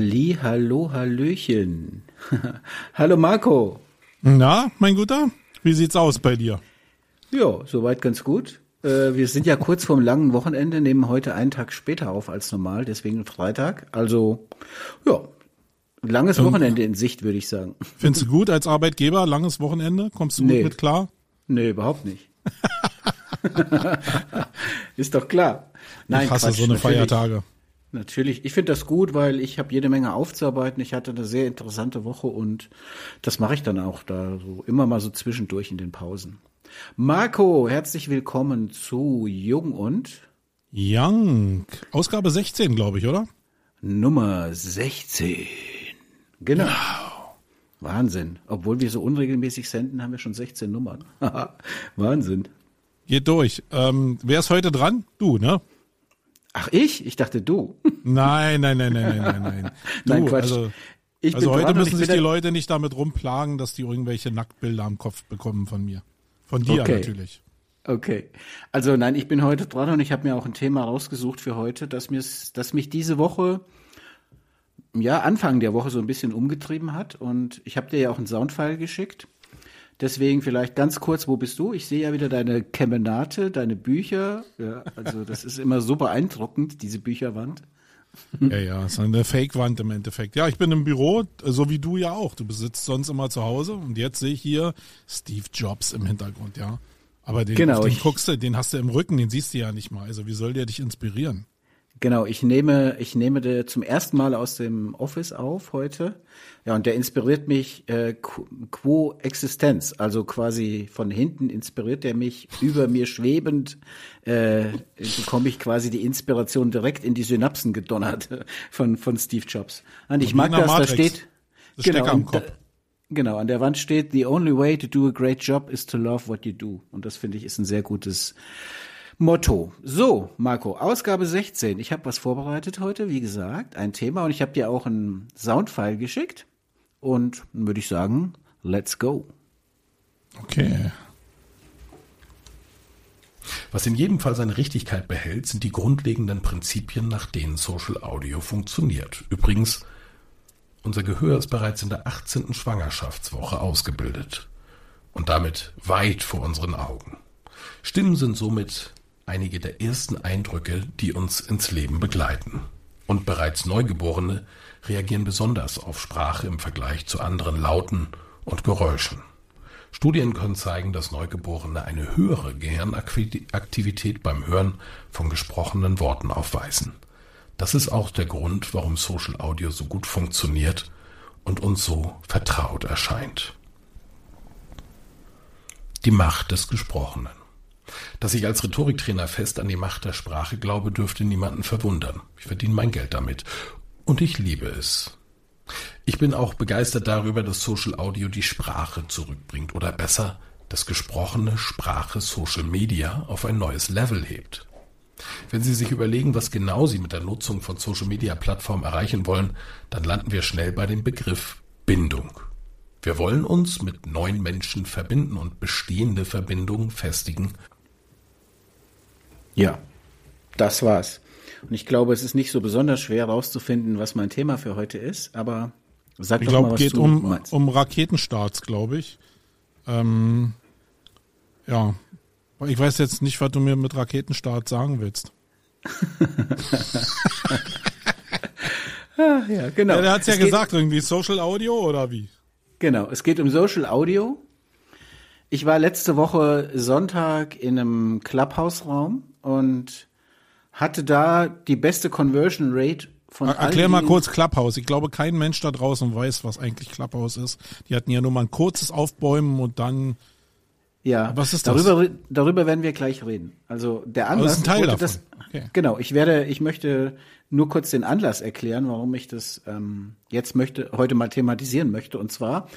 Halli, hallo, hallöchen. hallo Marco. Na, mein Guter, wie sieht's aus bei dir? Ja, soweit ganz gut. Äh, wir sind ja kurz vorm langen Wochenende, nehmen heute einen Tag später auf als normal, deswegen Freitag. Also, ja, langes Ähm, Wochenende in Sicht, würde ich sagen. Findest du gut als Arbeitgeber, langes Wochenende? Kommst du Nee. gut mit klar? Nee, überhaupt nicht. Ist doch klar. Nein, ich hasse Quatsch, so eine natürlich. Feiertage. Natürlich. Ich finde das gut, weil ich habe jede Menge aufzuarbeiten. Ich hatte eine sehr interessante Woche und das mache ich dann auch da so immer mal so zwischendurch in den Pausen. Marco, herzlich willkommen zu Jung und Young. Ausgabe 16, glaube ich, oder? Nummer 16. Genau. Wahnsinn. Obwohl wir so unregelmäßig senden, haben wir schon 16 Nummern. Wahnsinn. Geht durch. Ähm, wer ist heute dran? Du, ne? Ach, ich? Ich dachte du. Nein, nein, nein, nein, nein, nein, nein. Du, Nein, Quatsch. Also, Ich also heute müssen ich sich die Leute nicht damit rumplagen, dass die irgendwelche Nacktbilder am Kopf bekommen von mir. Von dir Okay. natürlich. Okay. Also nein, ich bin heute dran und ich habe mir auch ein Thema rausgesucht für heute, das, mir, das mich diese Woche, ja, Anfang der Woche so ein bisschen umgetrieben hat. Und ich habe dir ja auch einen Soundfile geschickt. Deswegen vielleicht ganz kurz, wo bist du? Ich sehe ja wieder deine Kemenate, deine Bücher. Ja, also das ist immer so beeindruckend, diese Bücherwand. Ja, ja, ist eine Fake-Wand im Endeffekt. Ja, ich bin im Büro, so wie du ja auch. Du besitzt sonst immer zu Hause und jetzt sehe ich hier Steve Jobs im Hintergrund, ja. Aber den, Genau, den guckst du, den hast du im Rücken, den siehst du ja nicht mal. Also wie soll der dich inspirieren? Genau, ich nehme, ich nehme der zum ersten Mal aus dem Office auf heute. Ja, und der inspiriert mich äh, qu- quo Existenz, also quasi von hinten inspiriert er mich, über mir schwebend äh, bekomme ich quasi die Inspiration direkt in die Synapsen gedonnert von von Steve Jobs. Und ich mag das, da Matrix. steht Das Stecker am Kopf. da- Genau, an der Wand steht, the only way to do a great job is to love what you do. Und das finde ich ist ein sehr gutes Motto. So, Marco, Ausgabe 16. Ich habe was vorbereitet heute, wie gesagt, ein Thema und ich habe dir auch einen Soundfile geschickt. Und würde ich sagen, let's go. Okay. Was in jedem Fall seine Richtigkeit behält, sind die grundlegenden Prinzipien, nach denen Social Audio funktioniert. Übrigens, unser Gehör ist bereits in der 18. Schwangerschaftswoche ausgebildet und damit weit vor unseren Augen. Stimmen sind somit einige der ersten Eindrücke, die uns ins Leben begleiten. Und bereits Neugeborene reagieren besonders auf Sprache im Vergleich zu anderen Lauten und Geräuschen. Studien können zeigen, dass Neugeborene eine höhere Gehirnaktivität beim Hören von gesprochenen Worten aufweisen. Das ist auch der Grund, warum Social Audio so gut funktioniert und uns so vertraut erscheint. Die Macht des Gesprochenen. Dass ich als Rhetoriktrainer fest an die Macht der Sprache glaube, dürfte niemanden verwundern. Ich verdiene mein Geld damit. Und ich liebe es. Ich bin auch begeistert darüber, dass Social Audio die Sprache zurückbringt oder besser, dass gesprochene Sprache Social Media auf ein neues Level hebt. Wenn Sie sich überlegen, was genau Sie mit der Nutzung von Social Media Plattformen erreichen wollen, dann landen wir schnell bei dem Begriff Bindung. Wir wollen uns mit neuen Menschen verbinden und bestehende Verbindungen festigen Ja, das war's. Und ich glaube, es ist nicht so besonders schwer herauszufinden, was mein Thema für heute ist, aber sag Ich doch mal, was geht du um, meinst. um Raketenstarts, glaube ich. Ähm, ja. Ich weiß jetzt nicht, was du mir mit Raketenstart sagen willst. ja, genau. Ja, der hat's ja Es gesagt, irgendwie Social Audio oder wie? Genau, es geht um Social Audio. Ich war letzte Woche Sonntag in einem Clubhouse-Raum und hatte da die beste Conversion Rate von Er- Erklär all mal kurz Clubhouse. Ich glaube, kein Mensch da draußen weiß, was eigentlich Clubhouse ist. Die hatten ja nur mal ein kurzes Aufbäumen und dann. Ja, Was ist das? darüber, darüber werden wir gleich reden. Also der Anlass, das ist ein Teil davon. Das, Okay. Genau, ich werde, ich möchte nur kurz den Anlass erklären, warum ich das ähm, jetzt möchte, heute mal thematisieren möchte. Und zwar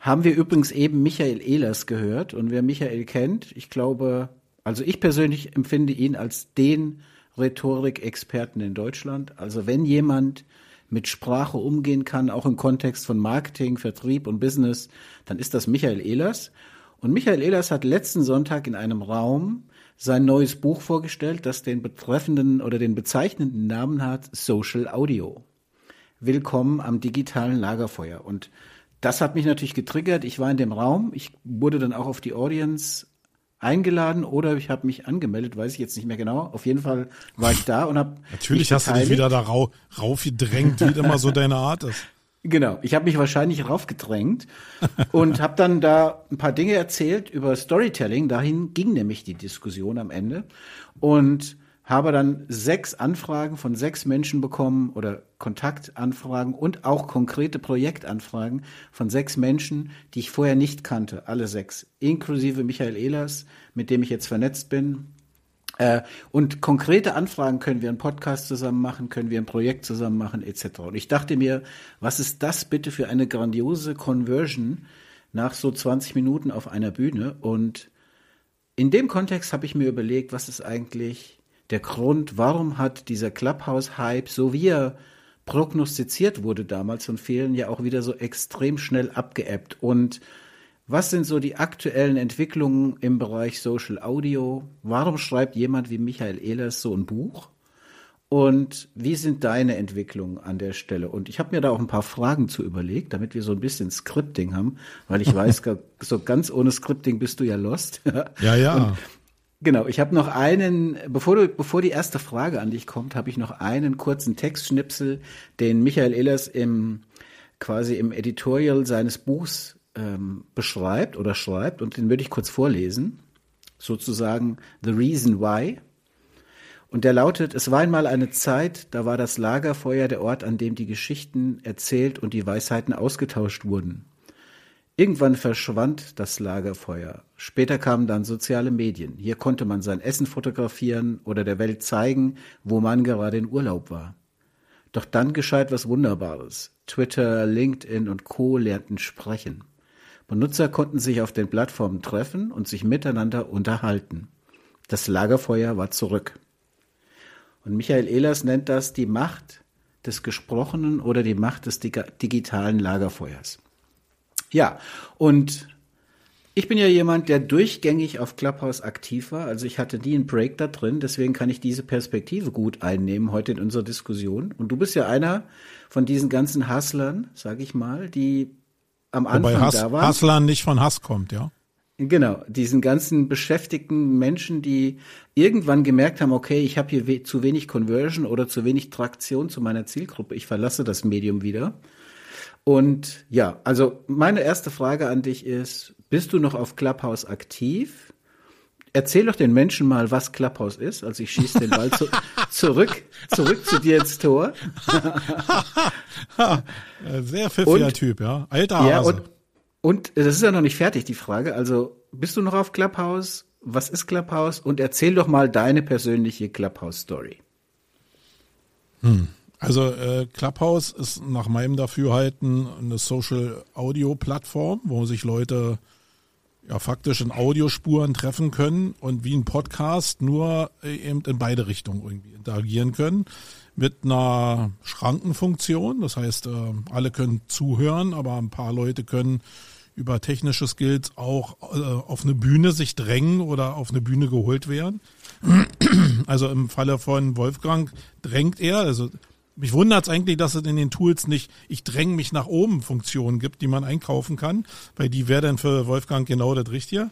haben wir übrigens eben Michael Ehlers gehört. Und wer Michael kennt, ich glaube, also ich persönlich empfinde ihn als den Rhetorikexperten in Deutschland. Also wenn jemand mit Sprache umgehen kann, auch im Kontext von Marketing, Vertrieb und Business, dann ist das Michael Ehlers. Und Michael Ehlers hat letzten Sonntag in einem Raum sein neues Buch vorgestellt, das den betreffenden oder den bezeichnenden Namen hat Social Audio. willkommen am digitalen Lagerfeuer. Und das hat mich natürlich getriggert. Ich war in dem Raum. Ich wurde dann auch auf die Audience eingeladen oder ich habe mich angemeldet, weiß ich jetzt nicht mehr genau. Auf jeden Fall war ich da und habe Natürlich hast beteiligt. du dich wieder da rau, raufgedrängt, wie immer so deine Art ist. Genau, ich habe mich wahrscheinlich raufgedrängt und habe dann da ein paar Dinge erzählt über Storytelling. Dahin ging nämlich die Diskussion am Ende und habe dann sechs Anfragen von sechs Menschen bekommen oder Kontaktanfragen und auch konkrete Projektanfragen von sechs Menschen, die ich vorher nicht kannte, alle sechs, inklusive Michael Ehlers, mit dem ich jetzt vernetzt bin. Äh, und konkrete Anfragen können wir einen Podcast zusammen machen, können wir ein Projekt zusammen machen, etc. Und ich dachte mir, was ist das bitte für eine grandiose Conversion nach so 20 Minuten auf einer Bühne? Und in dem Kontext habe ich mir überlegt, was ist eigentlich der Grund, warum hat dieser Clubhouse-Hype, so wie er prognostiziert wurde damals von vielen, ja auch wieder so extrem schnell abgeebbt. Und was sind so die aktuellen Entwicklungen im Bereich Social Audio? Warum schreibt jemand wie Michael Ehlers so ein Buch? Und wie sind deine Entwicklungen an der Stelle? Und ich habe mir da auch ein paar Fragen zu überlegt, damit wir so ein bisschen Scripting haben, weil ich weiß, so ganz ohne Scripting bist du ja lost. Ja, ja. Und Genau, ich habe noch einen, bevor du, bevor die erste Frage an dich kommt, habe ich noch einen kurzen Textschnipsel, den Michael Ehlers im quasi im Editorial seines Buchs ähm, beschreibt oder schreibt und den würde ich kurz vorlesen, sozusagen The Reason Why. Und der lautet: Es war einmal eine Zeit, da war das Lagerfeuer der Ort, an dem die Geschichten erzählt und die Weisheiten ausgetauscht wurden. Irgendwann verschwand das Lagerfeuer. Später kamen dann soziale Medien. Hier konnte man sein Essen fotografieren oder der Welt zeigen, wo man gerade in Urlaub war. Doch dann geschah etwas Wunderbares. Twitter, LinkedIn und Co. lernten sprechen. Benutzer konnten sich auf den Plattformen treffen und sich miteinander unterhalten. Das Lagerfeuer war zurück. Und Michael Ehlers nennt das die Macht des Gesprochenen oder die Macht des digitalen Lagerfeuers. Ja, und ich bin ja jemand, der durchgängig auf Clubhouse aktiv war. Also ich hatte nie einen Break da drin. Deswegen kann ich diese Perspektive gut einnehmen heute in unserer Diskussion. Und du bist ja einer von diesen ganzen Hustlern, sag ich mal, die am Anfang Wobei Hass, da waren. Hustlern nicht von Hass kommt, ja? Genau, diesen ganzen beschäftigten Menschen, die irgendwann gemerkt haben, okay, ich habe hier we zu wenig Conversion oder zu wenig Traktion zu meiner Zielgruppe, ich verlasse das Medium wieder und ja, also meine erste Frage an dich ist, bist du noch auf Clubhouse aktiv? Erzähl doch den Menschen mal, was Clubhouse ist. Also ich schieße den Ball zu, zurück, zurück zu dir ins Tor. Sehr pfiffiger und, Typ, ja. Alter Hase. Ja, und, und das ist ja noch nicht fertig, die Frage. Also bist du noch auf Clubhouse? Was ist Clubhouse? Und erzähl doch mal deine persönliche Clubhouse-Story. Hm. Also äh, Clubhouse ist nach meinem Dafürhalten eine Social Audio Plattform, wo sich Leute ja faktisch in Audiospuren treffen können und wie ein Podcast nur äh, eben in beide Richtungen irgendwie interagieren können mit einer Schrankenfunktion. Das heißt, äh, alle können zuhören, aber ein paar Leute können über technische Skills auch äh, auf eine Bühne sich drängen oder auf eine Bühne geholt werden. Also im Falle von Wolfgang drängt er, also mich wundert es eigentlich, dass es in den Tools nicht ich dränge mich nach oben Funktionen gibt, die man einkaufen kann, weil die wäre dann für Wolfgang genau das Richtige.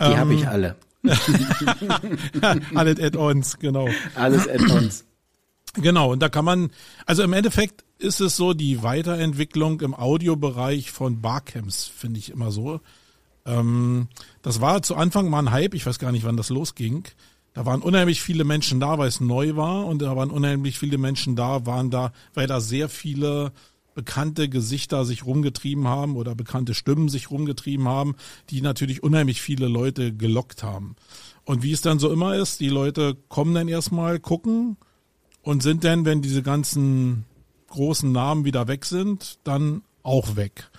Die ähm, habe ich alle. Alles Add-ons, genau. Alles Add-ons. Genau, und da kann man, also im Endeffekt ist es so die Weiterentwicklung im Audiobereich von Barcamps, finde ich immer so. Ähm, das war zu Anfang mal ein Hype, ich weiß gar nicht, wann das losging. Da waren unheimlich viele Menschen da, weil es neu war und da waren unheimlich viele Menschen da, waren da, weil da sehr viele bekannte Gesichter sich rumgetrieben haben oder bekannte Stimmen sich rumgetrieben haben, die natürlich unheimlich viele Leute gelockt haben. Und wie es dann so immer ist, die Leute kommen dann erstmal, gucken und sind dann, wenn diese ganzen großen Namen wieder weg sind, dann auch weg.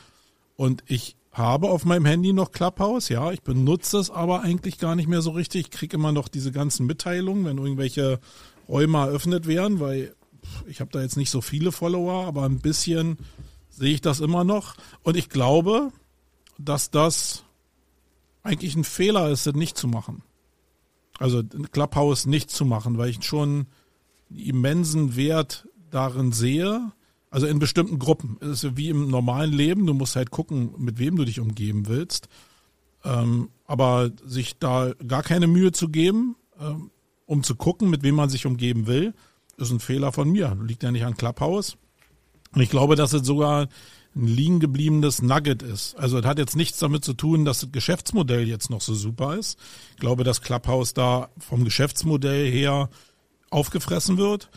Und ich habe auf meinem Handy noch Clubhouse, ja, ich benutze es aber eigentlich gar nicht mehr so richtig. Ich kriege immer noch diese ganzen Mitteilungen, wenn irgendwelche Räume eröffnet werden, weil ich habe da jetzt nicht so viele Follower, aber ein bisschen sehe ich das immer noch. Und ich glaube, dass das eigentlich ein Fehler ist, das nicht zu machen. Also Clubhouse nicht zu machen, weil ich schon immensen Wert darin sehe, Also in bestimmten Gruppen. Es ist wie im normalen Leben, du musst halt gucken, mit wem du dich umgeben willst. Ähm, aber sich da gar keine Mühe zu geben, ähm, um zu gucken, mit wem man sich umgeben will, ist ein Fehler von mir. Liegt ja nicht an Clubhouse. Und ich glaube, dass es sogar ein liegen gebliebenes Nugget ist. Also es hat jetzt nichts damit zu tun, dass das Geschäftsmodell jetzt noch so super ist. Ich glaube, dass Clubhouse da vom Geschäftsmodell her aufgefressen wird.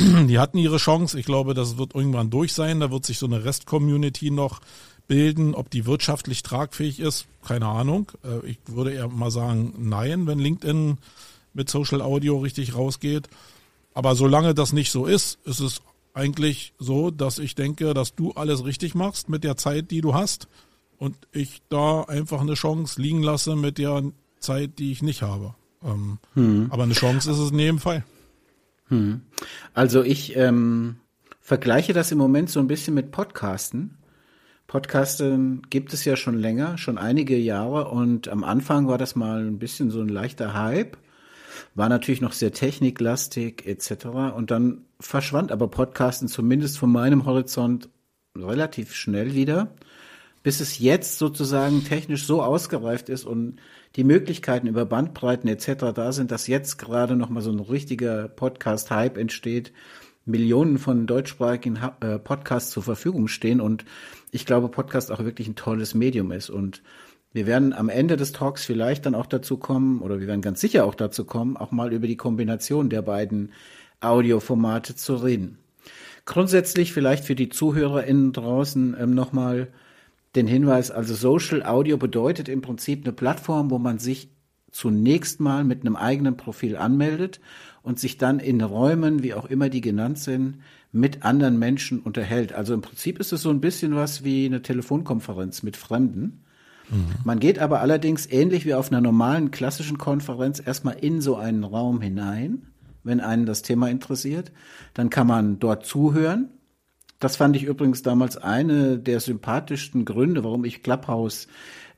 Die hatten ihre Chance. Ich glaube, das wird irgendwann durch sein. Da wird sich so eine Rest-Community noch bilden. Ob die wirtschaftlich tragfähig ist, keine Ahnung. Äh, ich würde eher mal sagen, nein, wenn LinkedIn mit Social Audio richtig rausgeht. Aber solange das nicht so ist, ist es eigentlich so, dass ich denke, dass du alles richtig machst mit der Zeit, die du hast und ich da einfach eine Chance liegen lasse mit der Zeit, die ich nicht habe. Ähm, hm. Aber eine Chance ist es in jedem Fall. Hm. Also ich ähm, vergleiche das im Moment so ein bisschen mit Podcasten. Podcasten gibt es ja schon länger, schon einige Jahre und am Anfang war das mal ein bisschen so ein leichter Hype war natürlich noch sehr techniklastig etc. Und dann verschwand aber Podcasten zumindest von meinem Horizont relativ schnell wieder, bis es jetzt sozusagen technisch so ausgereift ist und die Möglichkeiten über Bandbreiten etc. da sind, dass jetzt gerade noch mal so ein richtiger Podcast-Hype entsteht, Millionen von deutschsprachigen äh, Podcasts zur Verfügung stehen und ich glaube, Podcast auch wirklich ein tolles Medium ist und wir werden am Ende des Talks vielleicht dann auch dazu kommen, oder wir werden ganz sicher auch dazu kommen, auch mal über die Kombination der beiden Audioformate zu reden. Grundsätzlich vielleicht für die ZuhörerInnen draußen ähm, nochmal den Hinweis, also Social Audio bedeutet im Prinzip eine Plattform, wo man sich zunächst mal mit einem eigenen Profil anmeldet und sich dann in Räumen, wie auch immer die genannt sind, mit anderen Menschen unterhält. Also im Prinzip ist es so ein bisschen was wie eine Telefonkonferenz mit Fremden. Mhm. Man geht aber allerdings ähnlich wie auf einer normalen klassischen Konferenz erstmal in so einen Raum hinein, wenn einen das Thema interessiert. Dann kann man dort zuhören. Das fand ich übrigens damals eine der sympathischsten Gründe, warum ich Clubhouse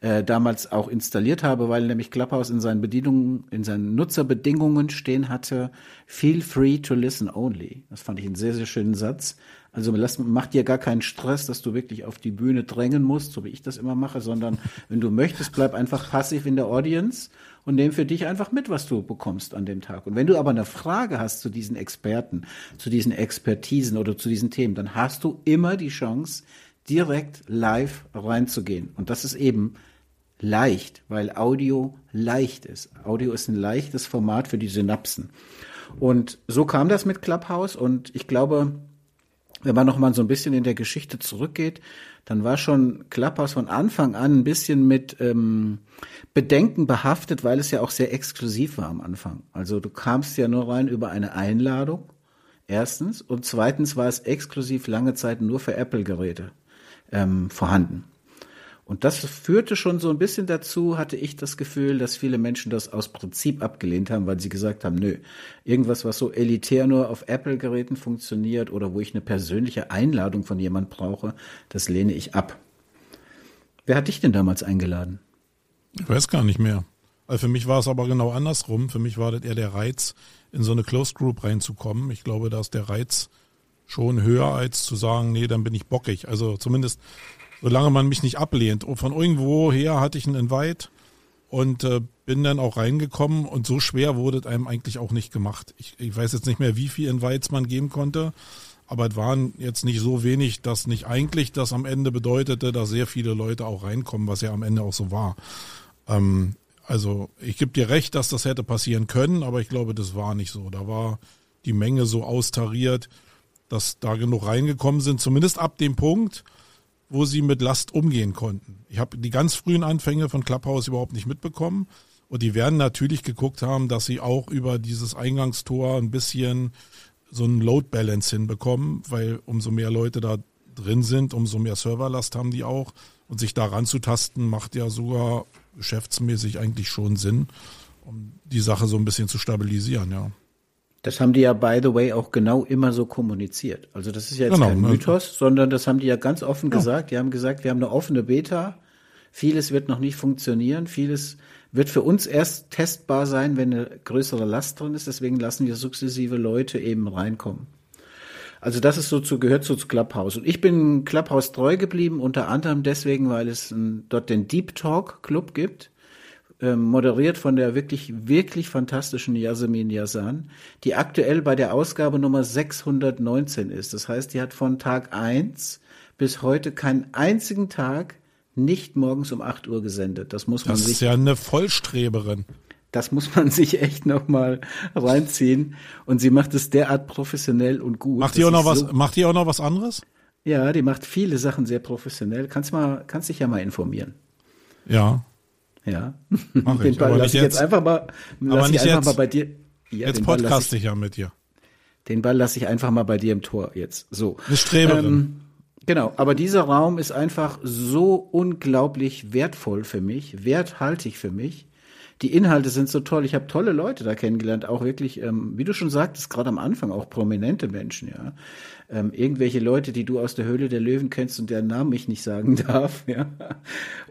äh, damals auch installiert habe, weil nämlich Clubhouse in seinen Bedienungen, in seinen Nutzerbedingungen stehen hatte, feel free to listen only. Das fand ich einen sehr, sehr schönen Satz. Also lass, mach dir gar keinen Stress, dass du wirklich auf die Bühne drängen musst, so wie ich das immer mache, sondern wenn du möchtest, bleib einfach passiv in der Audience und nimm für dich einfach mit, was du bekommst an dem Tag. Und wenn du aber eine Frage hast zu diesen Experten, zu diesen Expertisen oder zu diesen Themen, dann hast du immer die Chance, direkt live reinzugehen. Und das ist eben leicht, weil Audio leicht ist. Audio ist ein leichtes Format für die Synapsen. Und so kam das mit Clubhouse und ich glaube, wenn man noch mal so ein bisschen in der Geschichte zurückgeht, dann war schon Clubhouse von Anfang an ein bisschen mit ähm, Bedenken behaftet, weil es ja auch sehr exklusiv war am Anfang. Also du kamst ja nur rein über eine Einladung, erstens, und zweitens war es exklusiv lange Zeit nur für Apple-Geräte ähm, vorhanden. Und das führte schon so ein bisschen dazu, hatte ich das Gefühl, dass viele Menschen das aus Prinzip abgelehnt haben, weil sie gesagt haben, nö, irgendwas, was so elitär nur auf Apple-Geräten funktioniert oder wo ich eine persönliche Einladung von jemand brauche, das lehne ich ab. Wer hat dich denn damals eingeladen? Ich weiß gar nicht mehr. Also für mich war es aber genau andersrum. Für mich war das eher der Reiz, in so eine Closed Group reinzukommen. Ich glaube, da ist der Reiz schon höher, als zu sagen, nee, dann bin ich bockig. Also zumindest solange man mich nicht ablehnt. Und von irgendwo her hatte ich einen Invite und äh, bin dann auch reingekommen und so schwer wurde es einem eigentlich auch nicht gemacht. Ich, ich weiß jetzt nicht mehr, wie viele Invites man geben konnte, aber es waren jetzt nicht so wenig, dass nicht eigentlich das am Ende bedeutete, dass sehr viele Leute auch reinkommen, was ja am Ende auch so war. Ähm, also ich gebe dir recht, dass das hätte passieren können, aber ich glaube, das war nicht so. Da war die Menge so austariert, dass da genug reingekommen sind, zumindest ab dem Punkt, wo sie mit Last umgehen konnten. Ich habe die ganz frühen Anfänge von Clubhouse überhaupt nicht mitbekommen. Und die werden natürlich geguckt haben, dass sie auch über dieses Eingangstor ein bisschen so einen Load Balance hinbekommen, weil umso mehr Leute da drin sind, umso mehr Serverlast haben die auch. Und sich da ranzutasten, macht ja sogar geschäftsmäßig eigentlich schon Sinn, um die Sache so ein bisschen zu stabilisieren, ja. Das haben die ja, by the way, auch genau immer so kommuniziert. Also das ist ja jetzt genau, kein ne? Mythos, sondern das haben die ja ganz offen ja. gesagt. Die haben gesagt, wir haben eine offene Beta. Vieles wird noch nicht funktionieren. Vieles wird für uns erst testbar sein, wenn eine größere Last drin ist. Deswegen lassen wir sukzessive Leute eben reinkommen. Also das ist so zu, gehört so zu Clubhouse. Und ich bin Clubhouse treu geblieben, unter anderem deswegen, weil es ein, dort den Deep Talk Club gibt, moderiert von der wirklich, wirklich fantastischen Yasemin Yazan, die aktuell bei der Ausgabe Nummer 619 ist. Das heißt, die hat von Tag eins bis heute keinen einzigen Tag nicht morgens um 8 Uhr gesendet. Das muss man das sich. Das ist ja eine Vollstreberin. Das muss man sich echt noch mal reinziehen. Und sie macht es derart professionell und gut. Macht die auch noch was? So macht die auch noch was anderes? Ja, die macht viele Sachen sehr professionell. Kannst mal, kannst dich ja mal informieren. Ja. Ja. Mach ich. Den Ball aber lass ich jetzt, einfach mal, lass nicht einfach jetzt, mal bei dir. Ja, jetzt podcaste ich, ich ja mit dir. Den Ball lasse ich einfach mal bei dir im Tor jetzt. So. Eine Streberin. Ähm, Genau, aber dieser Raum ist einfach so unglaublich wertvoll für mich, werthaltig für mich. Die Inhalte sind so toll. Ich habe tolle Leute da kennengelernt, auch wirklich, ähm, wie du schon sagtest, gerade am Anfang auch prominente Menschen, ja. Ähm, irgendwelche Leute, die du aus der Höhle der Löwen kennst und deren Namen ich nicht sagen darf, ja.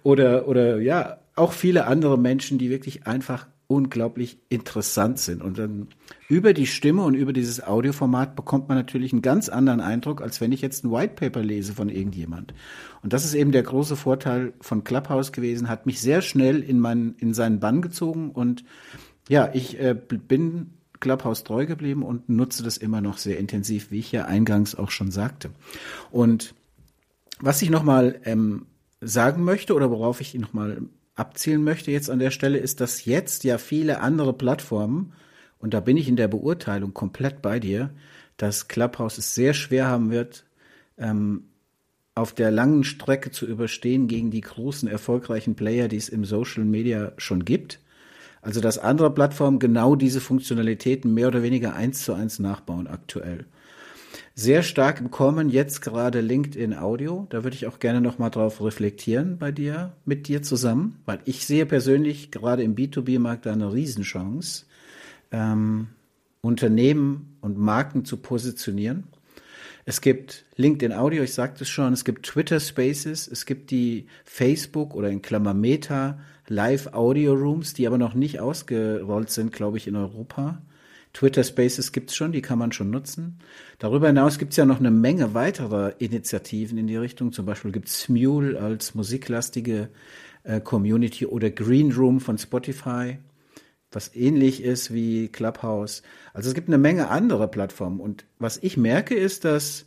Oder, oder ja, auch viele andere Menschen, die wirklich einfach unglaublich interessant sind. Und dann über die Stimme und über dieses Audioformat bekommt man natürlich einen ganz anderen Eindruck, als wenn ich jetzt ein White Paper lese von irgendjemand. Und das ist eben der große Vorteil von Clubhouse gewesen, hat mich sehr schnell in meinen, in seinen Bann gezogen und ja, ich äh, bin Clubhouse treu geblieben und nutze das immer noch sehr intensiv, wie ich ja eingangs auch schon sagte. Und was ich nochmal ähm, sagen möchte oder worauf ich nochmal abzielen möchte jetzt an der Stelle, ist, dass jetzt ja viele andere Plattformen, und da bin ich in der Beurteilung komplett bei dir, dass Clubhouse es sehr schwer haben wird, ähm, auf der langen Strecke zu überstehen gegen die großen erfolgreichen Player, die es im Social Media schon gibt. Also dass andere Plattformen genau diese Funktionalitäten mehr oder weniger eins zu eins nachbauen aktuell. Sehr stark im Kommen jetzt gerade LinkedIn Audio. Da würde ich auch gerne noch mal drauf reflektieren bei dir, mit dir zusammen, weil ich sehe persönlich gerade im B2B-Markt eine Riesenchance, ähm, Unternehmen und Marken zu positionieren. Es gibt LinkedIn Audio, ich sagte es schon, es gibt Twitter Spaces, es gibt die Facebook oder in Klammer Meta Live Audio Rooms, die aber noch nicht ausgerollt sind, glaube ich, in Europa. Twitter Spaces gibt's schon, die kann man schon nutzen. Darüber hinaus gibt's ja noch eine Menge weiterer Initiativen in die Richtung. Zum Beispiel gibt's Mule als musiklastige äh, Community oder Green Room von Spotify, was ähnlich ist wie Clubhouse. Also es gibt eine Menge andere Plattformen. Und was ich merke, ist, dass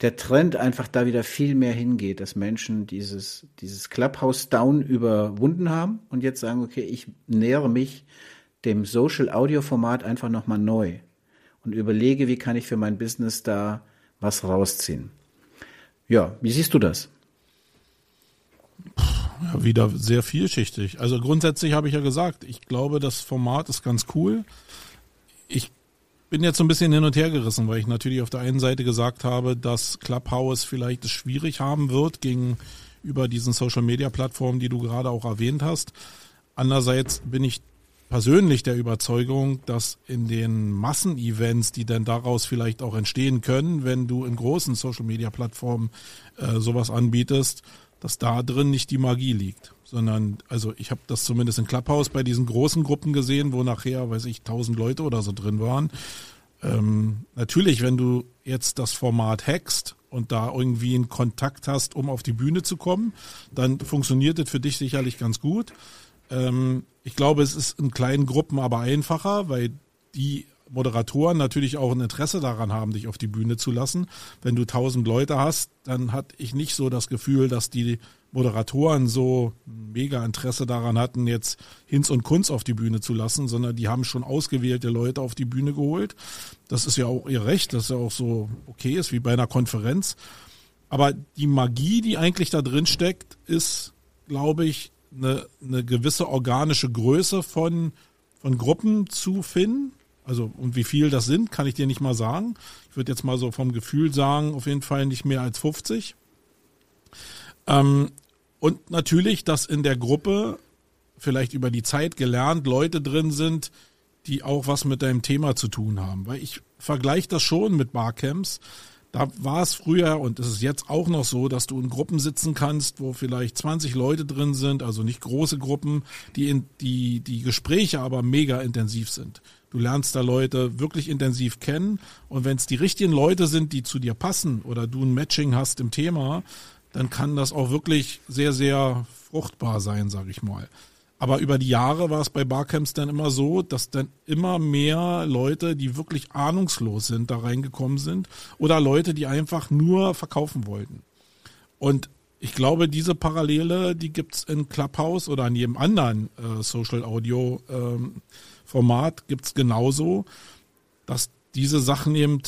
der Trend einfach da wieder viel mehr hingeht, dass Menschen dieses, dieses Clubhouse Down überwunden haben und jetzt sagen, okay, ich nähere mich dem Social Audio Format einfach nochmal neu und überlege, wie kann ich für mein Business da was rausziehen. Ja, wie siehst du das? Ja, wieder sehr vielschichtig. Also grundsätzlich habe ich ja gesagt, ich glaube, das Format ist ganz cool. Ich bin jetzt so ein bisschen hin und her gerissen, weil ich natürlich auf der einen Seite gesagt habe, dass Clubhouse vielleicht es schwierig haben wird gegenüber diesen Social Media Plattformen, die du gerade auch erwähnt hast. Andererseits bin ich persönlich der Überzeugung, dass in den Massenevents, die dann daraus vielleicht auch entstehen können, wenn du in großen Social-Media-Plattformen äh, sowas anbietest, dass da drin nicht die Magie liegt, sondern also ich habe das zumindest in Clubhouse bei diesen großen Gruppen gesehen, wo nachher, weiß ich, tausend Leute oder so drin waren. Ähm, natürlich, wenn du jetzt das Format hackst und da irgendwie einen Kontakt hast, um auf die Bühne zu kommen, dann funktioniert das für dich sicherlich ganz gut. Ähm, ich glaube, es ist in kleinen Gruppen aber einfacher, weil die Moderatoren natürlich auch ein Interesse daran haben, dich auf die Bühne zu lassen. Wenn du tausend Leute hast, dann hatte ich nicht so das Gefühl, dass die Moderatoren so mega Interesse daran hatten, jetzt Hinz und Kunz auf die Bühne zu lassen, sondern die haben schon ausgewählte Leute auf die Bühne geholt. Das ist ja auch ihr Recht, das ist ja auch so okay ist wie bei einer Konferenz. Aber die Magie, die eigentlich da drin steckt, ist, glaube ich, eine, eine gewisse organische Größe von, von Gruppen zu finden. Also, und wie viel das sind, kann ich dir nicht mal sagen. Ich würde jetzt mal so vom Gefühl sagen, auf jeden Fall nicht mehr als 50. Ähm, und natürlich, dass in der Gruppe vielleicht über die Zeit gelernt Leute drin sind, die auch was mit deinem Thema zu tun haben. Weil ich vergleiche das schon mit Barcamps. Da war es früher und es ist jetzt auch noch so, dass du in Gruppen sitzen kannst, wo vielleicht 20 Leute drin sind, also nicht große Gruppen, die in, die die Gespräche aber mega intensiv sind. Du lernst da Leute wirklich intensiv kennen und wenn es die richtigen Leute sind, die zu dir passen oder du ein Matching hast im Thema, dann kann das auch wirklich sehr, sehr fruchtbar sein, sag ich mal. Aber über die Jahre war es bei Barcamps dann immer so, dass dann immer mehr Leute, die wirklich ahnungslos sind, da reingekommen sind oder Leute, die einfach nur verkaufen wollten. Und ich glaube, diese Parallele, die gibt's in Clubhouse oder in jedem anderen äh, Social Audio ähm, Format gibt's genauso, dass diese Sachen eben,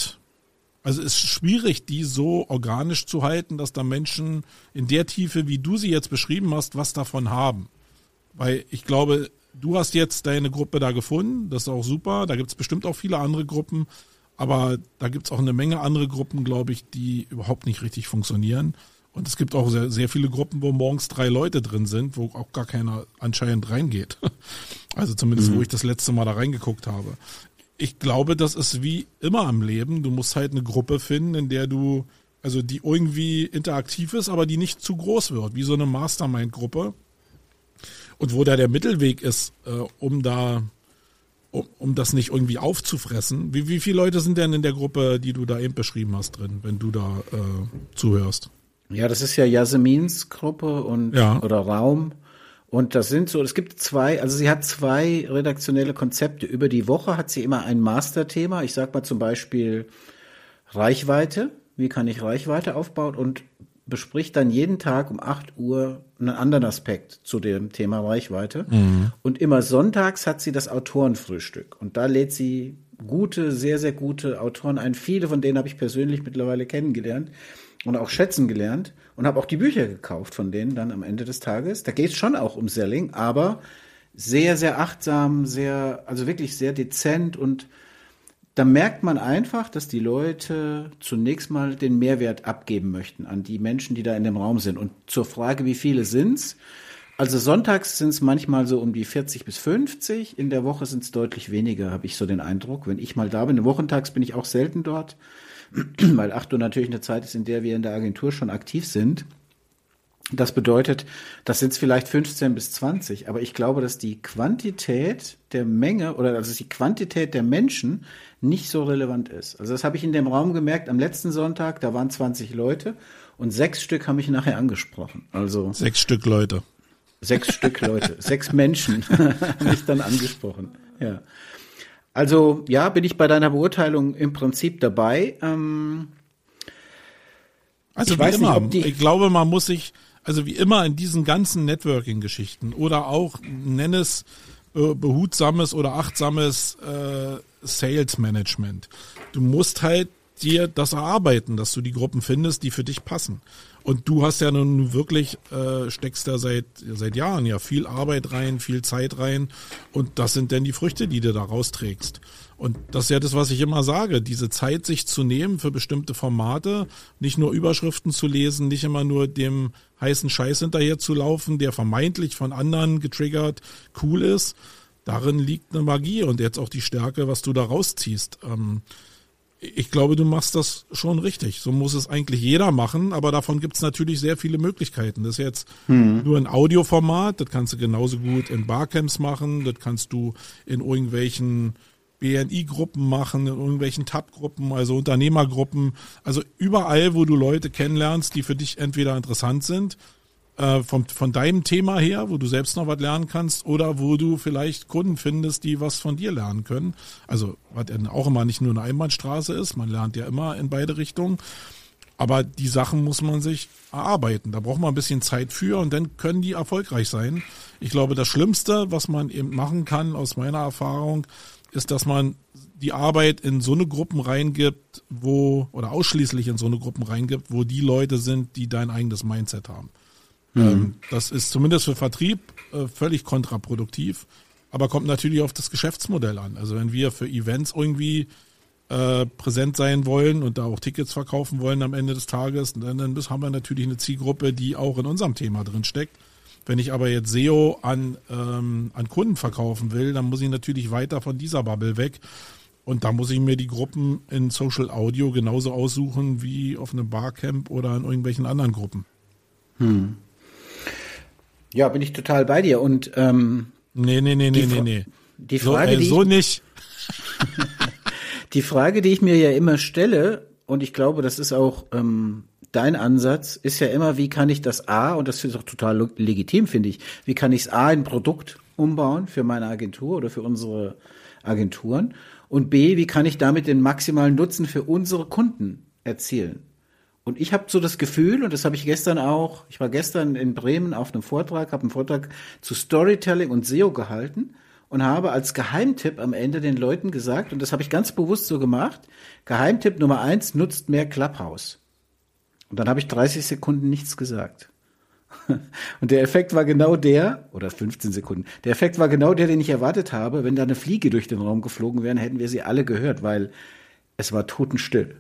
also es ist schwierig, die so organisch zu halten, dass da Menschen in der Tiefe, wie du sie jetzt beschrieben hast, was davon haben. Weil ich glaube, du hast jetzt deine Gruppe da gefunden, das ist auch super, da gibt's bestimmt auch viele andere Gruppen, aber da gibt's auch eine Menge andere Gruppen, glaube ich, die überhaupt nicht richtig funktionieren. Und es gibt auch sehr, sehr viele Gruppen, wo morgens drei Leute drin sind, wo auch gar keiner anscheinend reingeht. Also zumindest, mhm. wo ich das letzte Mal da reingeguckt habe. Ich glaube, das ist wie immer im Leben. Du musst halt eine Gruppe finden, in der du, also die irgendwie interaktiv ist, aber die nicht zu groß wird, wie so eine Mastermind-Gruppe. Und wo da der Mittelweg ist, äh, um da, um, um das nicht irgendwie aufzufressen. Wie, wie viele Leute sind denn in der Gruppe, die du da eben beschrieben hast drin, wenn du da äh, zuhörst? Ja, das ist ja Jasmins Gruppe und ja. oder Raum. Und das sind so, es gibt zwei, also sie hat zwei redaktionelle Konzepte. Über die Woche hat sie immer ein Masterthema. Ich sag mal zum Beispiel Reichweite. Wie kann ich Reichweite aufbauen? Und bespricht dann jeden Tag um 8 Uhr einen anderen Aspekt zu dem Thema Reichweite. Mhm. Und immer sonntags hat sie das Autorenfrühstück. Und da lädt sie gute, sehr, sehr gute Autoren ein. Viele von denen habe ich persönlich mittlerweile kennengelernt und auch schätzen gelernt und habe auch die Bücher gekauft von denen dann am Ende des Tages. Da geht es schon auch um Selling, aber sehr, sehr achtsam, sehr, also wirklich sehr dezent und da merkt man einfach, dass die Leute zunächst mal den Mehrwert abgeben möchten an die Menschen, die da in dem Raum sind. Und zur Frage, wie viele sind's? Also sonntags sind es manchmal so um die 40 bis 50. In der Woche sind es deutlich weniger, habe ich so den Eindruck. Wenn ich mal da bin, wochentags bin ich auch selten dort. weil 8 Uhr natürlich eine Zeit ist, in der wir in der Agentur schon aktiv sind. Das bedeutet, das sind vielleicht 15 bis 20, aber ich glaube, dass die Quantität der Menge oder also die Quantität der Menschen nicht so relevant ist. Also das habe ich in dem Raum gemerkt am letzten Sonntag, da waren 20 Leute und sechs Stück haben mich nachher angesprochen. Also sechs Stück Leute. Sechs Stück Leute, sechs Menschen haben mich dann angesprochen. Ja. Also ja, bin ich bei deiner Beurteilung im Prinzip dabei. Ähm, also ich wie immer, nicht, ich glaube, man muss sich, also wie immer in diesen ganzen Networking-Geschichten oder auch nenn es äh, behutsames oder achtsames äh, Sales-Management. Du musst halt dir das erarbeiten, dass du die Gruppen findest, die für dich passen. Und du hast ja nun wirklich, äh, steckst da seit, seit Jahren ja viel Arbeit rein, viel Zeit rein. Und das sind denn die Früchte, die du da rausträgst. Und das ist ja das, was ich immer sage, diese Zeit sich zu nehmen für bestimmte Formate, nicht nur Überschriften zu lesen, nicht immer nur dem heißen Scheiß hinterher zu laufen, der vermeintlich von anderen getriggert cool ist. Darin liegt eine Magie und jetzt auch die Stärke, was du da rausziehst. Ähm, ich glaube, du machst das schon richtig. So muss es eigentlich jeder machen, aber davon gibt es natürlich sehr viele Möglichkeiten. Das ist jetzt hm. nur ein Audioformat, das kannst du genauso gut in Barcamps machen, das kannst du in irgendwelchen BNI-Gruppen machen, in irgendwelchen Tab-Gruppen, also Unternehmergruppen, also überall, wo du Leute kennenlernst, die für dich entweder interessant sind äh, vom, von deinem Thema her, wo du selbst noch was lernen kannst oder wo du vielleicht Kunden findest, die was von dir lernen können. Also was auch immer nicht nur eine Einbahnstraße ist, man lernt ja immer in beide Richtungen. Aber die Sachen muss man sich erarbeiten. Da braucht man ein bisschen Zeit für und dann können die erfolgreich sein. Ich glaube, das Schlimmste, was man eben machen kann, aus meiner Erfahrung, ist, dass man die Arbeit in so eine Gruppen reingibt, wo, oder ausschließlich in so eine Gruppen reingibt, wo die Leute sind, die dein eigenes Mindset haben. Mhm. Ähm, das ist zumindest für Vertrieb äh, völlig kontraproduktiv, aber kommt natürlich auf das Geschäftsmodell an. Also wenn wir für Events irgendwie äh, präsent sein wollen und da auch Tickets verkaufen wollen am Ende des Tages, dann, dann haben wir natürlich eine Zielgruppe, die auch in unserem Thema drin steckt. Wenn ich aber jetzt SEO an, ähm, an Kunden verkaufen will, dann muss ich natürlich weiter von dieser Bubble weg. Und da muss ich mir die Gruppen in Social Audio genauso aussuchen wie auf einem Barcamp oder in irgendwelchen anderen Gruppen. Hm. Ja, bin ich total bei dir. Und ähm, nee, nee, nee, nee, nee, nee. Die Frage, so, äh, so nicht. Die Frage, die ich mir ja immer stelle, und ich glaube, das ist auch ähm, dein Ansatz, ist ja immer, wie kann ich das A, und das ist auch total legitim, finde ich, wie kann ich es A in Produkt umbauen für meine Agentur oder für unsere Agenturen? Und B, wie kann ich damit den maximalen Nutzen für unsere Kunden erzielen? Und ich habe so das Gefühl, und das habe ich gestern auch, ich war gestern in Bremen auf einem Vortrag, habe einen Vortrag zu Storytelling und SEO gehalten und habe als Geheimtipp am Ende den Leuten gesagt, und das habe ich ganz bewusst so gemacht, Geheimtipp Nummer eins, nutzt mehr Clubhouse. Und dann habe ich 30 Sekunden nichts gesagt. Und der Effekt war genau der, oder 15 Sekunden, der Effekt war genau der, den ich erwartet habe. Wenn da eine Fliege durch den Raum geflogen wäre, hätten wir sie alle gehört, weil es war totenstill.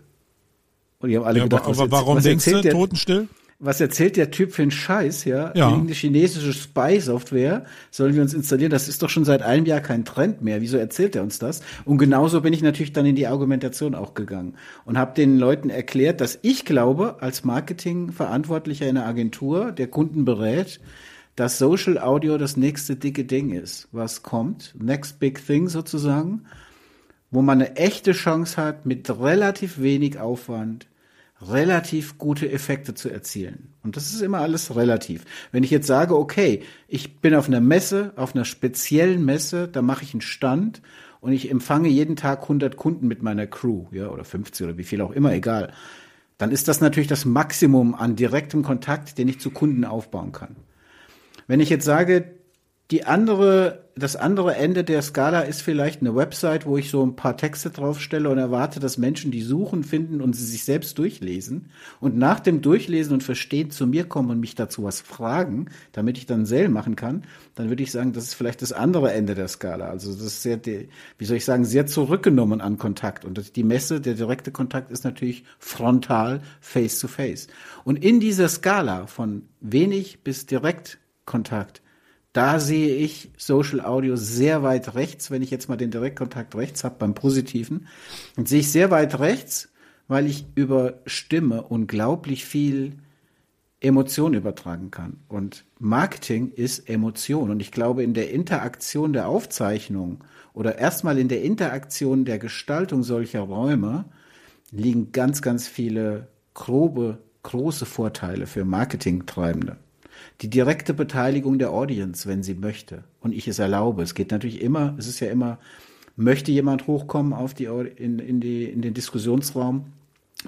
Und die haben alle ja, gedacht, aber, aber warum denkst du totenstill? was erzählt der Typ für einen Scheiß, ja? ja. Irgendeine chinesische Spy-Software sollen wir uns installieren. Das ist doch schon seit einem Jahr kein Trend mehr. Wieso erzählt er uns das? Und genauso bin ich natürlich dann in die Argumentation auch gegangen und habe den Leuten erklärt, dass ich glaube, als Marketingverantwortlicher in einer Agentur, der Kunden berät, dass Social Audio das nächste dicke Ding ist, was kommt. Next big thing sozusagen, wo man eine echte Chance hat, mit relativ wenig Aufwand relativ gute Effekte zu erzielen. Und das ist immer alles relativ. Wenn ich jetzt sage, okay, ich bin auf einer Messe, auf einer speziellen Messe, da mache ich einen Stand und ich empfange jeden Tag 100 Kunden mit meiner Crew, ja, oder 50 oder wie viel auch immer, egal. Dann ist das natürlich das Maximum an direktem Kontakt, den ich zu Kunden aufbauen kann. Wenn ich jetzt sage, die andere, das andere Ende der Skala ist vielleicht eine Website, wo ich so ein paar Texte draufstelle und erwarte, dass Menschen die suchen, finden und sie sich selbst durchlesen und nach dem Durchlesen und Verstehen zu mir kommen und mich dazu was fragen, damit ich dann Sell machen kann, dann würde ich sagen, das ist vielleicht das andere Ende der Skala. Also das ist sehr, wie soll ich sagen, sehr zurückgenommen an Kontakt. Und die Messe, der direkte Kontakt ist natürlich frontal, face to face. Und in dieser Skala von wenig bis direkt Kontakt da sehe ich Social Audio sehr weit rechts, wenn ich jetzt mal den Direktkontakt rechts habe beim Positiven, dann sehe ich sehr weit rechts, weil ich über Stimme unglaublich viel Emotion übertragen kann. Und Marketing ist Emotion. Und ich glaube, in der Interaktion der Aufzeichnung oder erstmal in der Interaktion der Gestaltung solcher Räume liegen ganz, ganz viele grobe, große Vorteile für Marketingtreibende die direkte Beteiligung der Audience, wenn sie möchte und ich es erlaube. Es geht natürlich immer, es ist ja immer, möchte jemand hochkommen auf die, in, in, die, in den Diskussionsraum,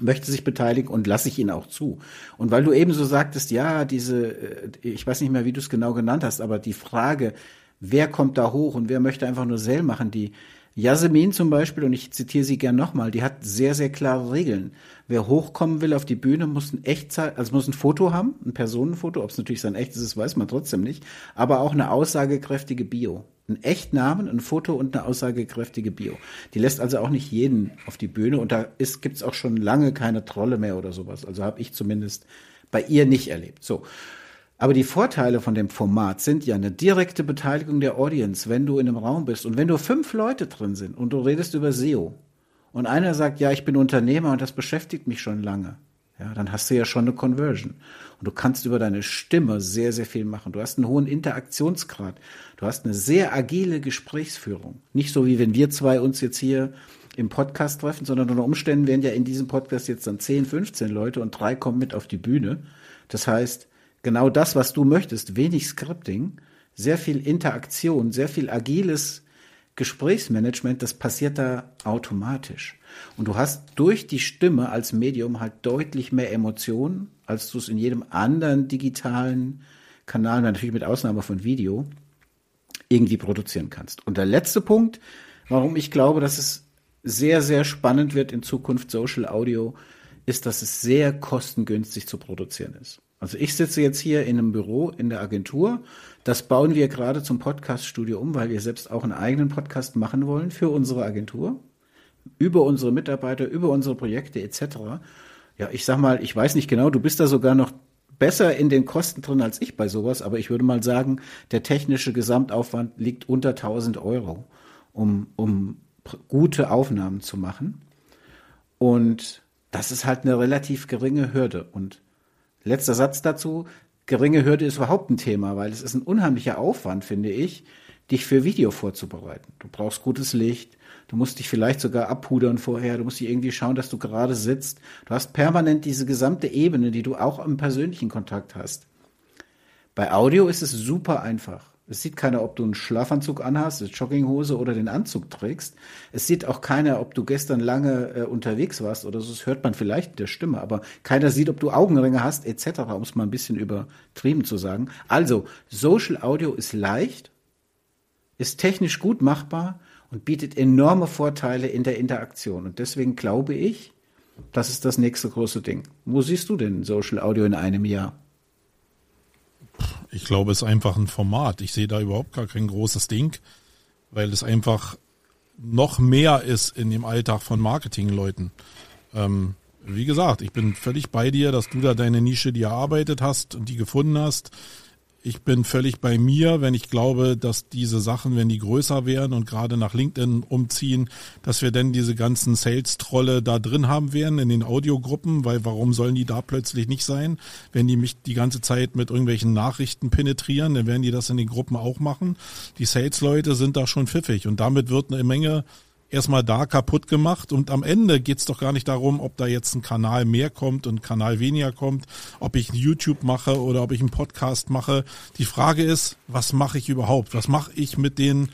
möchte sich beteiligen und lasse ich ihn auch zu. Und weil du eben so sagtest, ja, diese, äh, ich weiß nicht mehr, wie du es genau genannt hast, aber die Frage, wer kommt da hoch und wer möchte einfach nur Sell machen, die, Yasemin zum Beispiel, und ich zitiere sie gern nochmal, die hat sehr, sehr klare Regeln. Wer hochkommen will auf die Bühne, muss ein Echtzeit, also muss ein Foto haben, ein Personenfoto, ob es natürlich sein echtes ist, weiß man trotzdem nicht, aber auch eine aussagekräftige Bio. Ein Echtnamen, ein Foto und eine aussagekräftige Bio. Die lässt also auch nicht jeden auf die Bühne und da gibt es auch schon lange keine Trolle mehr oder sowas. Also habe ich zumindest bei ihr nicht erlebt. So. Aber die Vorteile von dem Format sind ja eine direkte Beteiligung der Audience, wenn du in einem Raum bist und wenn du fünf Leute drin sind und du redest über SEO und einer sagt, ja, ich bin Unternehmer und das beschäftigt mich schon lange, ja, dann hast du ja schon eine Conversion. Und du kannst über deine Stimme sehr, sehr viel machen. Du hast einen hohen Interaktionsgrad. Du hast eine sehr agile Gesprächsführung. Nicht so wie wenn wir zwei uns jetzt hier im Podcast treffen, sondern unter Umständen werden ja in diesem Podcast jetzt dann 10, 15 Leute und drei kommen mit auf die Bühne. Das heißt, genau das, was du möchtest, wenig Scripting, sehr viel Interaktion, sehr viel agiles Gesprächsmanagement, das passiert da automatisch. Und du hast durch die Stimme als Medium halt deutlich mehr Emotionen, als du es in jedem anderen digitalen Kanal, natürlich mit Ausnahme von Video, irgendwie produzieren kannst. Und der letzte Punkt, warum ich glaube, dass es sehr, sehr spannend wird in Zukunft Social Audio, ist, dass es sehr kostengünstig zu produzieren ist. Also ich sitze jetzt hier in einem Büro in der Agentur. Das bauen wir gerade zum Podcaststudio um, weil wir selbst auch einen eigenen Podcast machen wollen für unsere Agentur, über unsere Mitarbeiter, über unsere Projekte etc. Ja, ich sag mal, ich weiß nicht genau, du bist da sogar noch besser in den Kosten drin als ich bei sowas, aber ich würde mal sagen, der technische Gesamtaufwand liegt unter 1000 Euro, um, um gute Aufnahmen zu machen. Und das ist halt eine relativ geringe Hürde. Und Letzter Satz dazu. Geringe Hürde ist überhaupt ein Thema, weil es ist ein unheimlicher Aufwand, finde ich, dich für Video vorzubereiten. Du brauchst gutes Licht, du musst dich vielleicht sogar abpudern vorher, du musst dich irgendwie schauen, dass du gerade sitzt. Du hast permanent diese gesamte Ebene, die du auch im persönlichen Kontakt hast. Bei Audio ist es super einfach. Es sieht keiner, ob du einen Schlafanzug anhast, eine Jogginghose oder den Anzug trägst. Es sieht auch keiner, ob du gestern lange äh, unterwegs warst oder so. Das hört man vielleicht der Stimme, aber keiner sieht, ob du Augenringe hast etc., um es mal ein bisschen übertrieben zu sagen. Also, Social Audio ist leicht, ist technisch gut machbar und bietet enorme Vorteile in der Interaktion. Und deswegen glaube ich, das ist das nächste große Ding. Wo siehst du denn Social Audio in einem Jahr? Ich glaube, es ist einfach ein Format. Ich sehe da überhaupt gar kein großes Ding, weil es einfach noch mehr ist in dem Alltag von Marketingleuten. Ähm, wie gesagt, ich bin völlig bei dir, dass du da deine Nische, die erarbeitet hast und die gefunden hast ich bin völlig bei mir, wenn ich glaube, dass diese Sachen, wenn die größer werden und gerade nach LinkedIn umziehen, dass wir denn diese ganzen Sales-Trolle da drin haben werden in den Audiogruppen, weil warum sollen die da plötzlich nicht sein? Wenn die mich die ganze Zeit mit irgendwelchen Nachrichten penetrieren, dann werden die das in den Gruppen auch machen. Die Sales-Leute sind da schon pfiffig und damit wird eine Menge erstmal da kaputt gemacht und am Ende geht's doch gar nicht darum, ob da jetzt ein Kanal mehr kommt und ein Kanal weniger kommt, ob ich YouTube mache oder ob ich einen Podcast mache. Die Frage ist, was mache ich überhaupt? Was mache ich mit den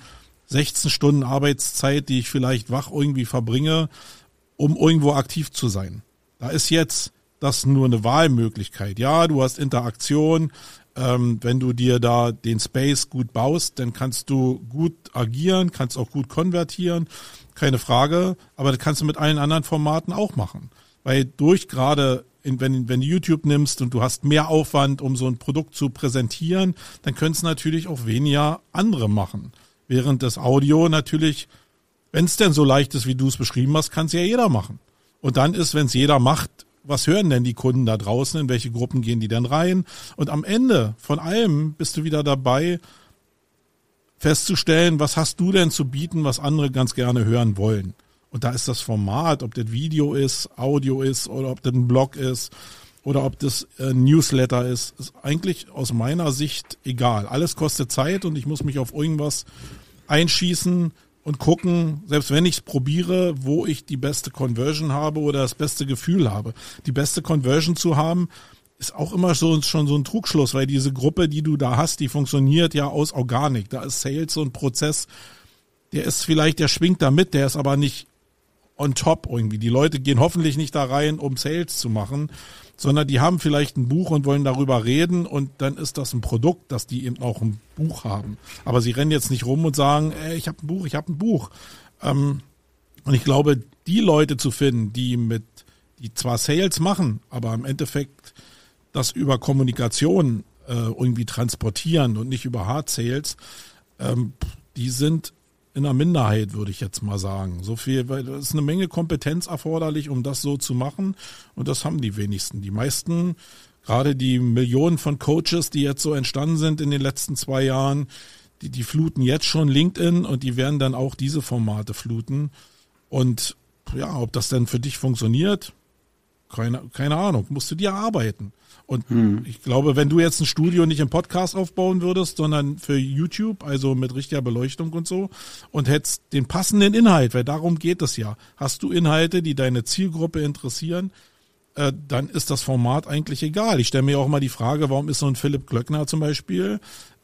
16 Stunden Arbeitszeit, die ich vielleicht wach irgendwie verbringe, um irgendwo aktiv zu sein? Da ist jetzt das nur eine Wahlmöglichkeit. Ja, du hast Interaktion, ähm, wenn du dir da den Space gut baust, dann kannst du gut agieren, kannst auch gut konvertieren, keine Frage. Aber das kannst du mit allen anderen Formaten auch machen. Weil durch gerade, in, wenn, wenn du YouTube nimmst und du hast mehr Aufwand, um so ein Produkt zu präsentieren, dann können es natürlich auch weniger andere machen. Während das Audio natürlich, wenn es denn so leicht ist, wie du es beschrieben hast, kann es ja jeder machen. Und dann ist, wenn es jeder macht, was hören denn die Kunden da draußen, in welche Gruppen gehen die denn rein? Und am Ende von allem bist du wieder dabei, festzustellen, was hast du denn zu bieten, was andere ganz gerne hören wollen. Und da ist das Format, ob das Video ist, Audio ist oder ob das ein Blog ist oder ob das ein Newsletter ist, ist eigentlich aus meiner Sicht egal. Alles kostet Zeit und ich muss mich auf irgendwas einschießen, und gucken, selbst wenn ich es probiere, wo ich die beste Conversion habe oder das beste Gefühl habe. Die beste Conversion zu haben, ist auch immer so, schon so ein Trugschluss, weil diese Gruppe, die du da hast, die funktioniert ja aus Organik. Da ist Sales so ein Prozess, der ist vielleicht, der schwingt da mit, der ist aber nicht on top irgendwie. Die Leute gehen hoffentlich nicht da rein, um Sales zu machen, sondern die haben vielleicht ein Buch und wollen darüber reden und dann ist das ein Produkt, dass die eben auch ein Buch haben. Aber sie rennen jetzt nicht rum und sagen, ey, ich habe ein Buch, ich habe ein Buch. Ähm, und ich glaube, die Leute zu finden, die mit, die zwar Sales machen, aber im Endeffekt das über Kommunikation äh, irgendwie transportieren und nicht über Hard Sales, ähm, die sind in einer Minderheit, würde ich jetzt mal sagen. So viel, weil es ist eine Menge Kompetenz erforderlich, um das so zu machen. Und das haben die wenigsten. Die meisten, gerade die Millionen von Coaches, die jetzt so entstanden sind in den letzten zwei Jahren, die, die fluten jetzt schon LinkedIn und die werden dann auch diese Formate fluten. Und ja, ob das denn für dich funktioniert, keine, keine Ahnung, musst du dir erarbeiten. Und hm. ich glaube, wenn du jetzt ein Studio nicht im Podcast aufbauen würdest, sondern für YouTube, also mit richtiger Beleuchtung und so, und hättest den passenden Inhalt, weil darum geht es ja. Hast du Inhalte, die deine Zielgruppe interessieren, äh, dann ist das Format eigentlich egal. Ich stelle mir auch mal die Frage, warum ist so ein Philipp Glöckner zum Beispiel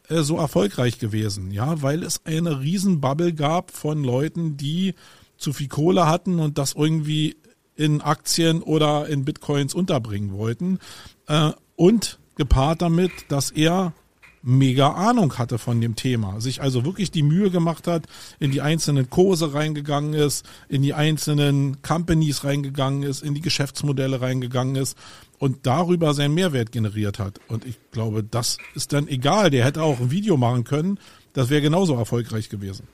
äh, so erfolgreich gewesen? Ja, weil es eine Riesenbubble gab von Leuten, die zu viel Kohle hatten und das irgendwie in Aktien oder in Bitcoins unterbringen wollten. Äh, und gepaart damit, dass er mega Ahnung hatte von dem Thema, sich also wirklich die Mühe gemacht hat, in die einzelnen Kurse reingegangen ist, in die einzelnen Companies reingegangen ist, in die Geschäftsmodelle reingegangen ist und darüber seinen Mehrwert generiert hat. Und ich glaube, das ist dann egal. Der hätte auch ein Video machen können, das wäre genauso erfolgreich gewesen.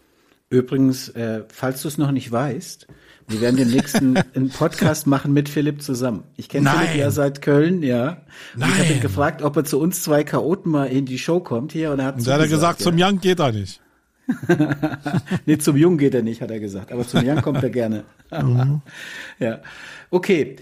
Übrigens, äh, falls du es noch nicht weißt, wir werden den nächsten einen Podcast machen mit Philipp zusammen. Ich kenne Philipp ja seit Köln, ja. Nein. ich habe ihn gefragt, ob er zu uns zwei Chaoten mal in die Show kommt hier. Und er hat, und hat er gesagt, ja. zum Young geht er nicht. nee, zum Jungen geht er nicht, hat er gesagt. Aber zum Young kommt er gerne. mhm. Ja. Okay.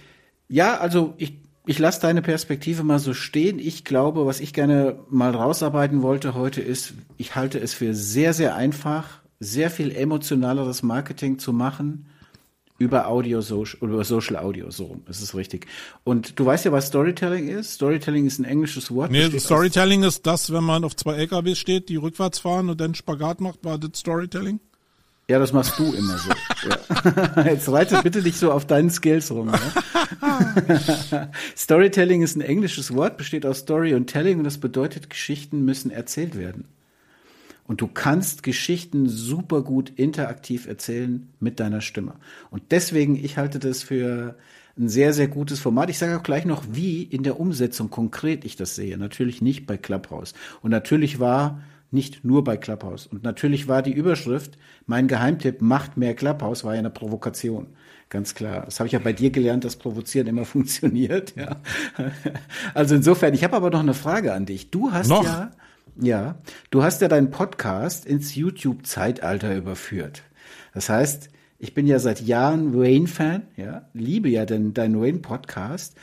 Ja, also ich ich lasse deine Perspektive mal so stehen. Ich glaube, was ich gerne mal rausarbeiten wollte heute ist, ich halte es für sehr, sehr einfach, sehr viel emotionaleres Marketing zu machen über Audio, Social, über Social Audio, so rum, das ist richtig. Und du weißt ja, was Storytelling ist? Storytelling ist ein englisches Wort. Nee, Storytelling ist das, wenn man auf zwei LKWs steht, die rückwärts fahren und dann Spagat macht, war das Storytelling? Ja, das machst du immer so. ja. Jetzt reite bitte nicht so auf deinen Skills rum. Ja? Storytelling ist ein englisches Wort, besteht aus Story und Telling und das bedeutet, Geschichten müssen erzählt werden. Und du kannst Geschichten super gut interaktiv erzählen mit deiner Stimme. Und deswegen, ich halte das für ein sehr, sehr gutes Format. Ich sage auch gleich noch, wie in der Umsetzung konkret ich das sehe. Natürlich nicht bei Clubhouse. Und natürlich war nicht nur bei Clubhouse. Und natürlich war die Überschrift, mein Geheimtipp, macht mehr Clubhouse, war ja eine Provokation. Ganz klar. Das habe ich ja bei dir gelernt, dass Provozieren immer funktioniert. Ja. Also insofern, ich habe aber noch eine Frage an dich. Du hast noch? ja, ja, du hast ja deinen Podcast ins YouTube-Zeitalter überführt. Das heißt, ich bin ja seit Jahren Wayne-Fan, ja, liebe ja den, deinen Wayne-Podcast.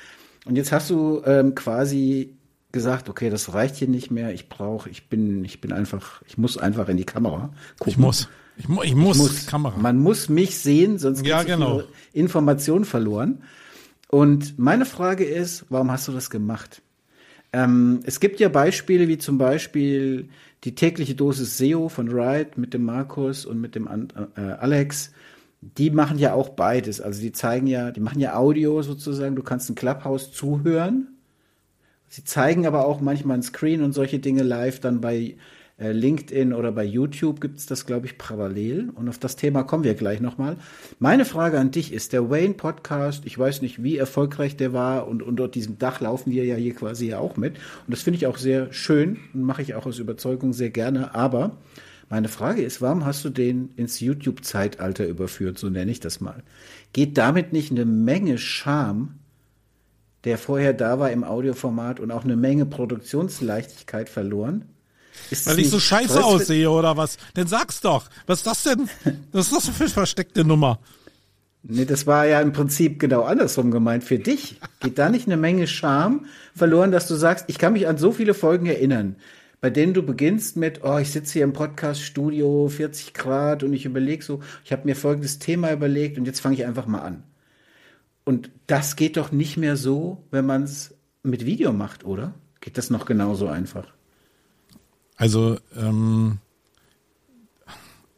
Und jetzt hast du ähm, quasi gesagt, okay, das reicht hier nicht mehr. Ich brauche, ich bin, ich bin einfach, ich muss einfach in die Kamera gucken. Ich muss. Ich, mu ich, muss, ich muss Kamera. Man muss mich sehen, sonst geht ja, genau. Information verloren. Und meine Frage ist, warum hast du das gemacht? Ähm, es gibt ja Beispiele wie zum Beispiel die tägliche Dosis SEO von Wright mit dem Markus und mit dem äh, Alex. Die machen ja auch beides. Also die zeigen ja, die machen ja Audio sozusagen. Du kannst ein Clubhouse zuhören Sie zeigen aber auch manchmal ein Screen und solche Dinge live. Dann bei äh, LinkedIn oder bei YouTube gibt es das, glaube ich, parallel. Und auf das Thema kommen wir gleich nochmal. Meine Frage an dich ist, der Wayne Podcast, ich weiß nicht, wie erfolgreich der war und unter diesem Dach laufen wir ja hier quasi ja auch mit. Und das finde ich auch sehr schön und mache ich auch aus Überzeugung sehr gerne. Aber meine Frage ist, warum hast du den ins YouTube-Zeitalter überführt, so nenne ich das mal? Geht damit nicht eine Menge Scham der vorher da war im Audioformat und auch eine Menge Produktionsleichtigkeit verloren? Ist Weil ich so scheiße Stress aussehe oder was? Dann sag's doch. Was ist das denn? Was ist das für eine versteckte Nummer? Nee, das war ja im Prinzip genau andersrum gemeint für dich. Geht da nicht eine Menge Charme verloren, dass du sagst, ich kann mich an so viele Folgen erinnern, bei denen du beginnst mit, oh, ich sitze hier im Podcast-Studio, 40 Grad und ich überlege so, ich habe mir folgendes Thema überlegt und jetzt fange ich einfach mal an. Und das geht doch nicht mehr so, wenn man es mit Video macht, oder? Geht das noch genauso einfach? Also, ähm,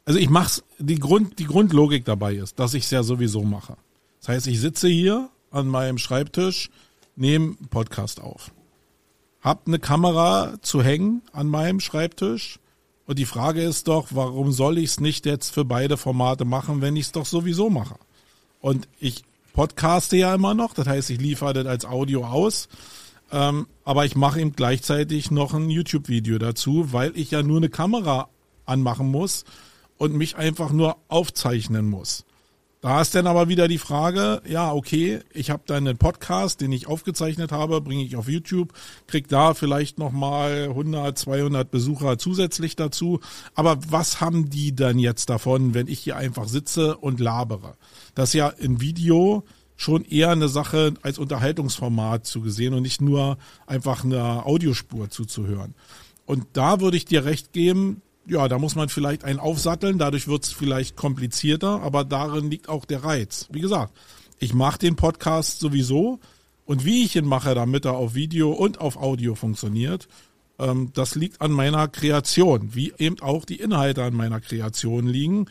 also ich mach's, die Grund, die Grundlogik dabei ist, dass ich es ja sowieso mache. Das heißt, ich sitze hier an meinem Schreibtisch, nehme Podcast auf. Hab eine Kamera zu hängen an meinem Schreibtisch. Und die Frage ist doch, warum soll ich es nicht jetzt für beide Formate machen, wenn ich es doch sowieso mache? Und ich podcaste ja immer noch, das heißt, ich liefere das als Audio aus. Ähm, aber ich mache eben gleichzeitig noch ein YouTube-Video dazu, weil ich ja nur eine Kamera anmachen muss und mich einfach nur aufzeichnen muss. Da ist dann aber wieder die Frage, ja, okay, ich habe dann einen Podcast, den ich aufgezeichnet habe, bringe ich auf YouTube, krieg da vielleicht nochmal 100, 200 Besucher zusätzlich dazu. Aber was haben die dann jetzt davon, wenn ich hier einfach sitze und labere? Das ist ja im Video schon eher eine Sache als Unterhaltungsformat zu gesehen und nicht nur einfach eine Audiospur zuzuhören. Und da würde ich dir recht geben, ja, da muss man vielleicht einen aufsatteln, dadurch wird es vielleicht komplizierter, aber darin liegt auch der Reiz. Wie gesagt, ich mache den Podcast sowieso und wie ich ihn mache, damit er auf Video und auf Audio funktioniert, ähm, das liegt an meiner Kreation, wie eben auch die Inhalte an meiner Kreation liegen.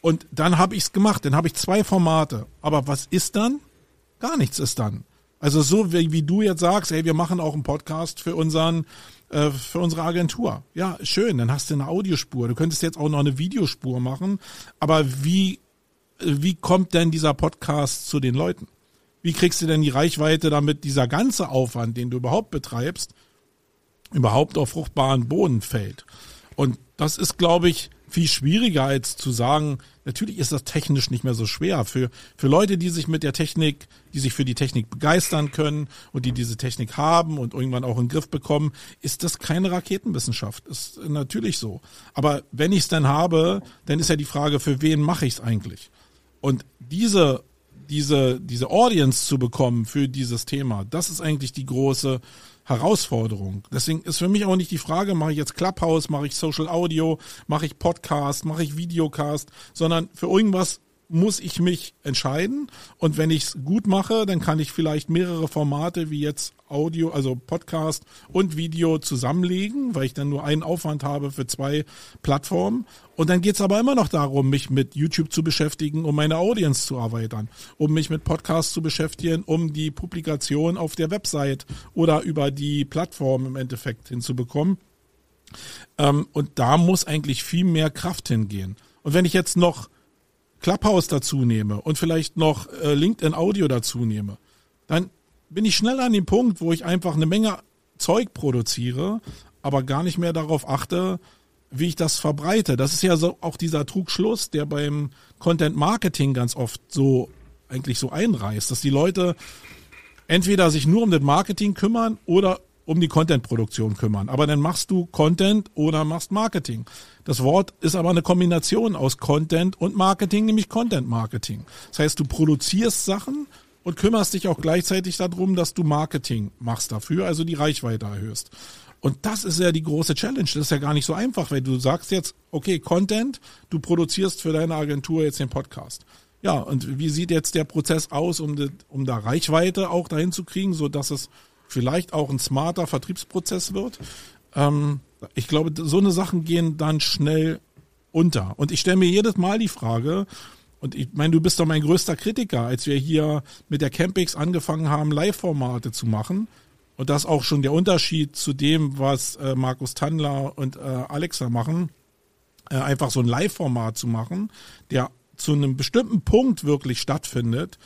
Und dann habe ich es gemacht, dann habe ich zwei Formate. Aber was ist dann? Gar nichts ist dann. Also so wie, wie du jetzt sagst, hey, wir machen auch einen Podcast für unseren äh, für unsere Agentur. Ja, schön, dann hast du eine Audiospur. Du könntest jetzt auch noch eine Videospur machen, aber wie, wie kommt denn dieser Podcast zu den Leuten? Wie kriegst du denn die Reichweite, damit dieser ganze Aufwand, den du überhaupt betreibst, überhaupt auf fruchtbaren Boden fällt? Und das ist, glaube ich, viel schwieriger als zu sagen, natürlich ist das technisch nicht mehr so schwer. Für, für Leute, die sich mit der Technik, die sich für die Technik begeistern können und die diese Technik haben und irgendwann auch in den Griff bekommen, ist das keine Raketenwissenschaft. Ist natürlich so. Aber wenn ich es dann habe, dann ist ja die Frage, für wen mache ich es eigentlich? Und diese, diese, diese Audience zu bekommen für dieses Thema, das ist eigentlich die große Herausforderung. Deswegen ist für mich auch nicht die Frage, mache ich jetzt Clubhouse, mache ich Social Audio, mache ich Podcast, mache ich Videocast, sondern für irgendwas muss ich mich entscheiden. Und wenn ich es gut mache, dann kann ich vielleicht mehrere Formate wie jetzt Audio, also Podcast und Video zusammenlegen, weil ich dann nur einen Aufwand habe für zwei Plattformen. Und dann geht's aber immer noch darum, mich mit YouTube zu beschäftigen, um meine Audience zu erweitern, um mich mit Podcasts zu beschäftigen, um die Publikation auf der Website oder über die Plattform im Endeffekt hinzubekommen. Ähm, und da muss eigentlich viel mehr Kraft hingehen. Und wenn ich jetzt noch Clubhouse dazu nehme und vielleicht noch äh, LinkedIn Audio dazu nehme, dann bin ich schnell an dem Punkt, wo ich einfach eine Menge Zeug produziere, aber gar nicht mehr darauf achte, wie ich das verbreite. Das ist ja so auch dieser Trugschluss, der beim Content Marketing ganz oft so eigentlich so einreißt, dass die Leute entweder sich nur um das Marketing kümmern oder um die Content-Produktion kümmern. Aber dann machst du Content oder machst Marketing. Das Wort ist aber eine Kombination aus Content und Marketing, nämlich Content Marketing. Das heißt, du produzierst Sachen und kümmerst dich auch gleichzeitig darum, dass du Marketing machst dafür, also die Reichweite erhöhst. Und das ist ja die große Challenge. Das ist ja gar nicht so einfach, weil du sagst jetzt, okay, Content, du produzierst für deine Agentur jetzt den Podcast. Ja, und wie sieht jetzt der Prozess aus, um, um da Reichweite auch dahin zu kriegen, so dass es vielleicht auch ein smarter Vertriebsprozess wird. Ähm, ich glaube, so eine Sachen gehen dann schnell unter. Und ich stelle mir jedes Mal die Frage, und ich meine, du bist doch mein größter Kritiker, als wir hier mit der Campix angefangen haben, Live-Formate zu machen. Und das auch schon der Unterschied zu dem, was äh, Markus Tandler und äh, Alexa machen, äh, einfach so ein Live-Format zu machen, der zu einem bestimmten Punkt wirklich stattfindet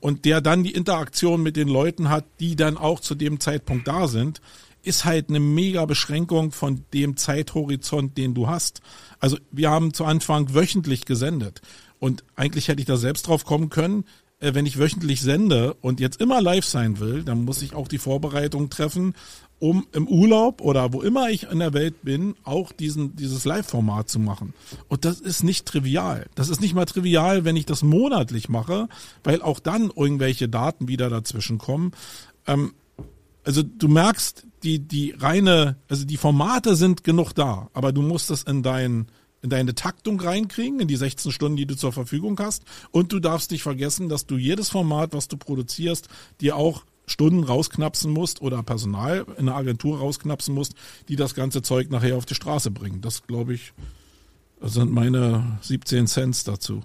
und der dann die Interaktion mit den Leuten hat, die dann auch zu dem Zeitpunkt da sind, ist halt eine mega Beschränkung von dem Zeithorizont, den du hast. Also wir haben zu Anfang wöchentlich gesendet und eigentlich hätte ich da selbst drauf kommen können, äh, wenn ich wöchentlich sende und jetzt immer live sein will, dann muss ich auch die Vorbereitung treffen um im Urlaub oder wo immer ich in der Welt bin, auch diesen, dieses Live-Format zu machen. Und das ist nicht trivial. Das ist nicht mal trivial, wenn ich das monatlich mache, weil auch dann irgendwelche Daten wieder dazwischen kommen. Ähm, also du merkst, die, die reine, also die Formate sind genug da, aber du musst das in dein, in deine Taktung reinkriegen, in die 16 Stunden, die du zur Verfügung hast. Und du darfst nicht vergessen, dass du jedes Format, was du produzierst, dir auch Stunden rausknapsen musst oder Personal in einer Agentur rausknapsen musst, die das ganze Zeug nachher auf die Straße bringen. Das glaube ich sind meine 17 Cents dazu.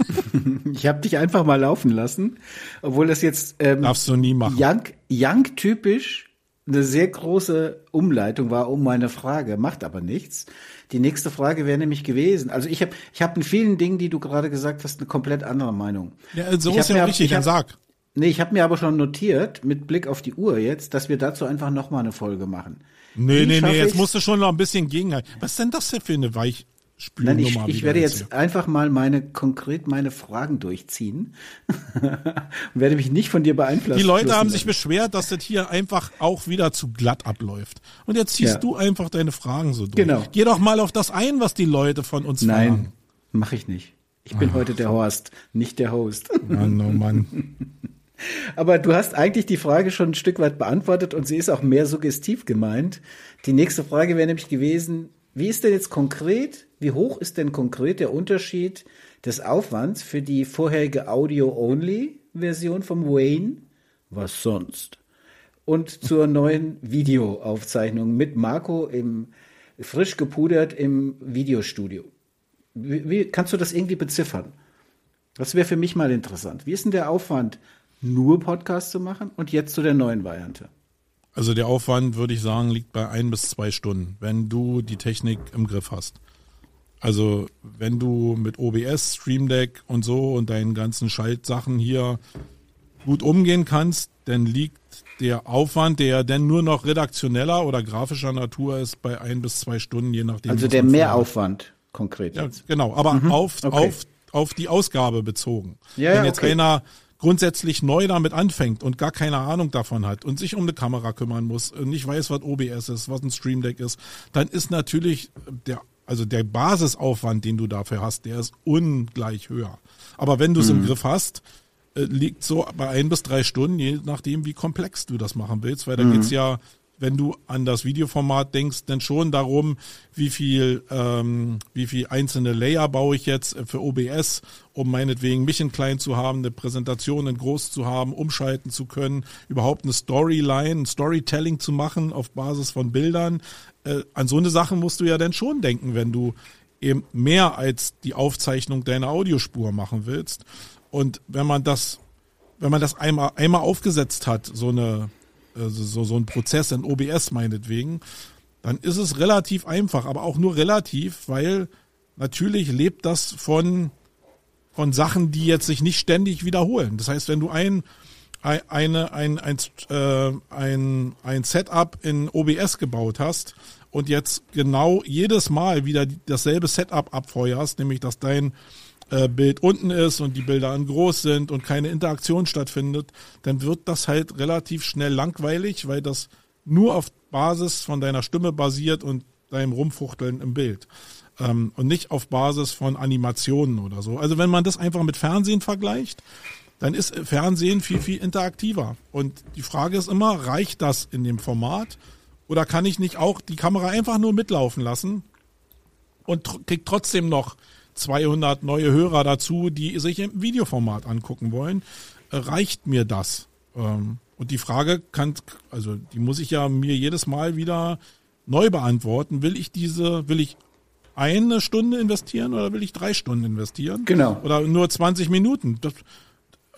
ich habe dich einfach mal laufen lassen, obwohl das jetzt ähm, darfst du nie machen. Young, Young typisch eine sehr große Umleitung war um meine Frage, macht aber nichts. Die nächste Frage wäre nämlich gewesen. Also ich habe ich hab in vielen Dingen, die du gerade gesagt hast, eine komplett andere Meinung. Ja, so ich ist ja mir, richtig, dann sag. Nee, ich habe mir aber schon notiert, mit Blick auf die Uhr jetzt, dass wir dazu einfach nochmal eine Folge machen. Nee, Wie nee, nee, jetzt musst du schon noch ein bisschen gegenhalten. Was ist denn das denn für eine Weichspülnummer? Nein, ich, ich werde jetzt hier? einfach mal meine, konkret meine Fragen durchziehen und werde mich nicht von dir beeinflussen. Die Leute haben sich beschwert, dass das hier einfach auch wieder zu glatt abläuft. Und jetzt ziehst ja. du einfach deine Fragen so durch. Genau. Geh doch mal auf das ein, was die Leute von uns Nein, fragen. Nein, mache ich nicht. Ich bin Ach. heute der Horst, nicht der Host. Mann, oh Mann. Aber du hast eigentlich die Frage schon ein Stück weit beantwortet und sie ist auch mehr suggestiv gemeint. Die nächste Frage wäre nämlich gewesen, wie ist denn jetzt konkret, wie hoch ist denn konkret der Unterschied des Aufwands für die vorherige Audio-Only-Version vom Wayne? Was sonst? Und zur neuen Videoaufzeichnung mit Marco im frisch gepudert im Videostudio. Wie, wie kannst du das irgendwie beziffern? Das wäre für mich mal interessant. Wie ist denn der Aufwand nur Podcast zu machen und jetzt zu der neuen Variante? Also der Aufwand, würde ich sagen, liegt bei ein bis zwei Stunden, wenn du die Technik im Griff hast. Also wenn du mit OBS, Stream Deck und so und deinen ganzen Schaltsachen hier gut umgehen kannst, dann liegt der Aufwand, der dann nur noch redaktioneller oder grafischer Natur ist, bei ein bis zwei Stunden, je nachdem. Also der Mehraufwand konkret. Ja, genau, aber mhm. auf, okay. auf, auf die Ausgabe bezogen. Ja, Wenn jetzt okay. einer grundsätzlich neu damit anfängt und gar keine Ahnung davon hat und sich um eine Kamera kümmern muss und nicht weiß, was OBS ist, was ein Stream Deck ist, dann ist natürlich der also der Basisaufwand, den du dafür hast, der ist ungleich höher. Aber wenn du es mhm. im Griff hast, äh, liegt so bei ein bis drei Stunden, je nachdem, wie komplex du das machen willst, weil da mhm. geht's ja wenn du an das Videoformat denkst, denn schon darum, wie viel, ähm, wie viel einzelne Layer baue ich jetzt für OBS, um meinetwegen mich in klein zu haben, eine Präsentation in groß zu haben, umschalten zu können, überhaupt eine Storyline, ein Storytelling zu machen auf Basis von Bildern. Äh, an so eine Sache musst du ja dann schon denken, wenn du eben mehr als die Aufzeichnung deiner Audiospur machen willst. Und wenn man das, wenn man das einmal, einmal aufgesetzt hat, so eine, also so, so ein Prozess in OBS meinetwegen, dann ist es relativ einfach, aber auch nur relativ, weil natürlich lebt das von, von Sachen, die jetzt sich nicht ständig wiederholen. Das heißt, wenn du ein, eine, ein, ein, äh, ein, ein Setup in OBS gebaut hast und jetzt genau jedes Mal wieder dasselbe Setup abfeuerst, nämlich dass dein äh, Bild unten ist und die Bilder an groß sind und keine Interaktion stattfindet, dann wird das halt relativ schnell langweilig, weil das nur auf Basis von deiner Stimme basiert und deinem Rumfuchteln im Bild. Ähm, und nicht auf Basis von Animationen oder so. Also wenn man das einfach mit Fernsehen vergleicht, dann ist Fernsehen viel, viel interaktiver. Und die Frage ist immer, reicht das in dem Format? Oder kann ich nicht auch die Kamera einfach nur mitlaufen lassen und krieg trotzdem noch 200 neue Hörer dazu, die sich im Videoformat angucken wollen. Äh, reicht mir das? Ähm, und die Frage kann, also die muss ich ja mir jedes Mal wieder neu beantworten. Will ich diese, will ich eine Stunde investieren oder will ich drei Stunden investieren? Genau. Oder nur 20 Minuten? Das,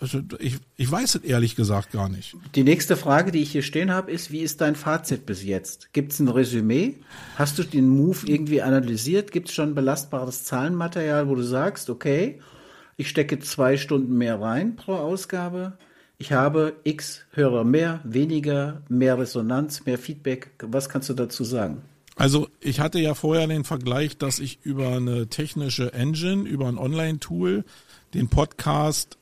also ich, ich weiß es ehrlich gesagt gar nicht. Die nächste Frage, die ich hier stehen habe, ist, wie ist dein Fazit bis jetzt? Gibt es ein Resümee? Hast du den Move irgendwie analysiert? Gibt es schon belastbares Zahlenmaterial, wo du sagst, okay, ich stecke zwei Stunden mehr rein pro Ausgabe? Ich habe x Hörer mehr, weniger, mehr Resonanz, mehr Feedback. Was kannst du dazu sagen? Also ich hatte ja vorher den Vergleich, dass ich über eine technische Engine, über ein Online-Tool den Podcast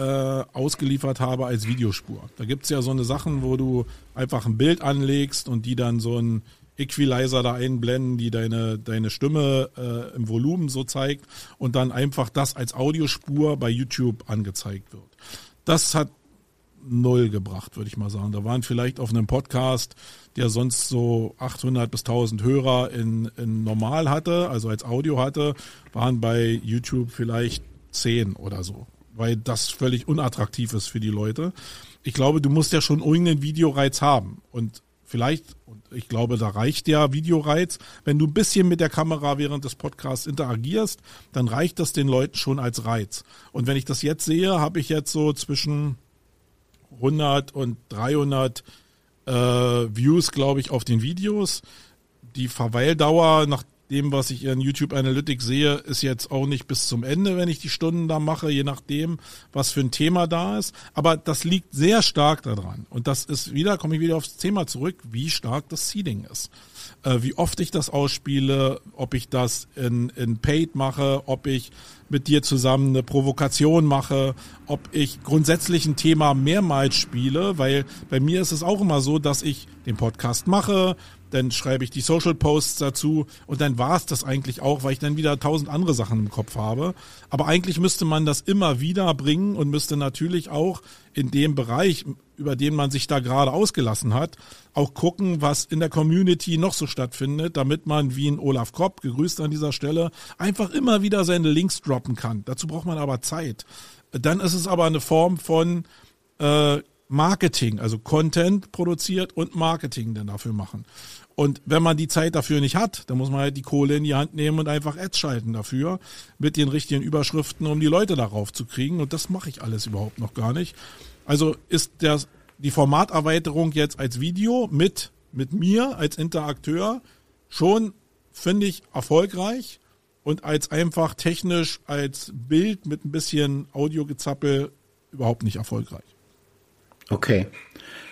äh, ausgeliefert habe als Videospur. Da gibt's ja so eine Sachen, wo du einfach ein Bild anlegst und die dann so ein Equalizer da einblenden, die deine, deine Stimme äh, im Volumen so zeigt und dann einfach das als Audiospur bei YouTube angezeigt wird. Das hat null gebracht, würde ich mal sagen. Da waren vielleicht auf einem Podcast, der sonst so 800 bis 1000 Hörer in, in normal hatte, also als Audio hatte, waren bei YouTube vielleicht 10 oder so weil das völlig unattraktiv ist für die Leute. Ich glaube, du musst ja schon irgendeinen Videoreiz haben. Und vielleicht, und ich glaube, da reicht der Videoreiz, wenn du ein bisschen mit der Kamera während des Podcasts interagierst, dann reicht das den Leuten schon als Reiz. Und wenn ich das jetzt sehe, habe ich jetzt so zwischen 100 und 300 äh, Views, glaube ich, auf den Videos. Die Verweildauer, nach dem, was ich in YouTube Analytics sehe, ist jetzt auch nicht bis zum Ende, wenn ich die Stunden da mache, je nachdem, was für ein Thema da ist. Aber das liegt sehr stark daran. Und das ist wieder, komme ich wieder aufs Thema zurück, wie stark das Seeding ist. Äh, wie oft ich das ausspiele, ob ich das in, in Paid mache, ob ich mit dir zusammen eine Provokation mache, ob ich grundsätzlich ein Thema mehrmals spiele, weil bei mir ist es auch immer so, dass ich den Podcast mache, dann schreibe ich die Social Posts dazu und dann war es das eigentlich auch, weil ich dann wieder tausend andere Sachen im Kopf habe. Aber eigentlich müsste man das immer wieder bringen und müsste natürlich auch in dem Bereich, über den man sich da gerade ausgelassen hat, auch gucken, was in der Community noch so stattfindet, damit man wie ein Olaf Kopp, gegrüßt an dieser Stelle, einfach immer wieder seine Links droppen kann. Dazu braucht man aber Zeit. Dann ist es aber eine Form von äh, Marketing, also Content produziert und Marketing dann dafür machen. Und wenn man die Zeit dafür nicht hat, dann muss man halt die Kohle in die Hand nehmen und einfach Ads schalten dafür mit den richtigen Überschriften, um die Leute darauf zu kriegen. Und das mache ich alles überhaupt noch gar nicht. Also ist der, die Formaterweiterung jetzt als Video mit, mit mir als Interakteur schon, finde ich, erfolgreich und als einfach technisch als Bild mit ein bisschen Audiogezappel überhaupt nicht erfolgreich. Okay.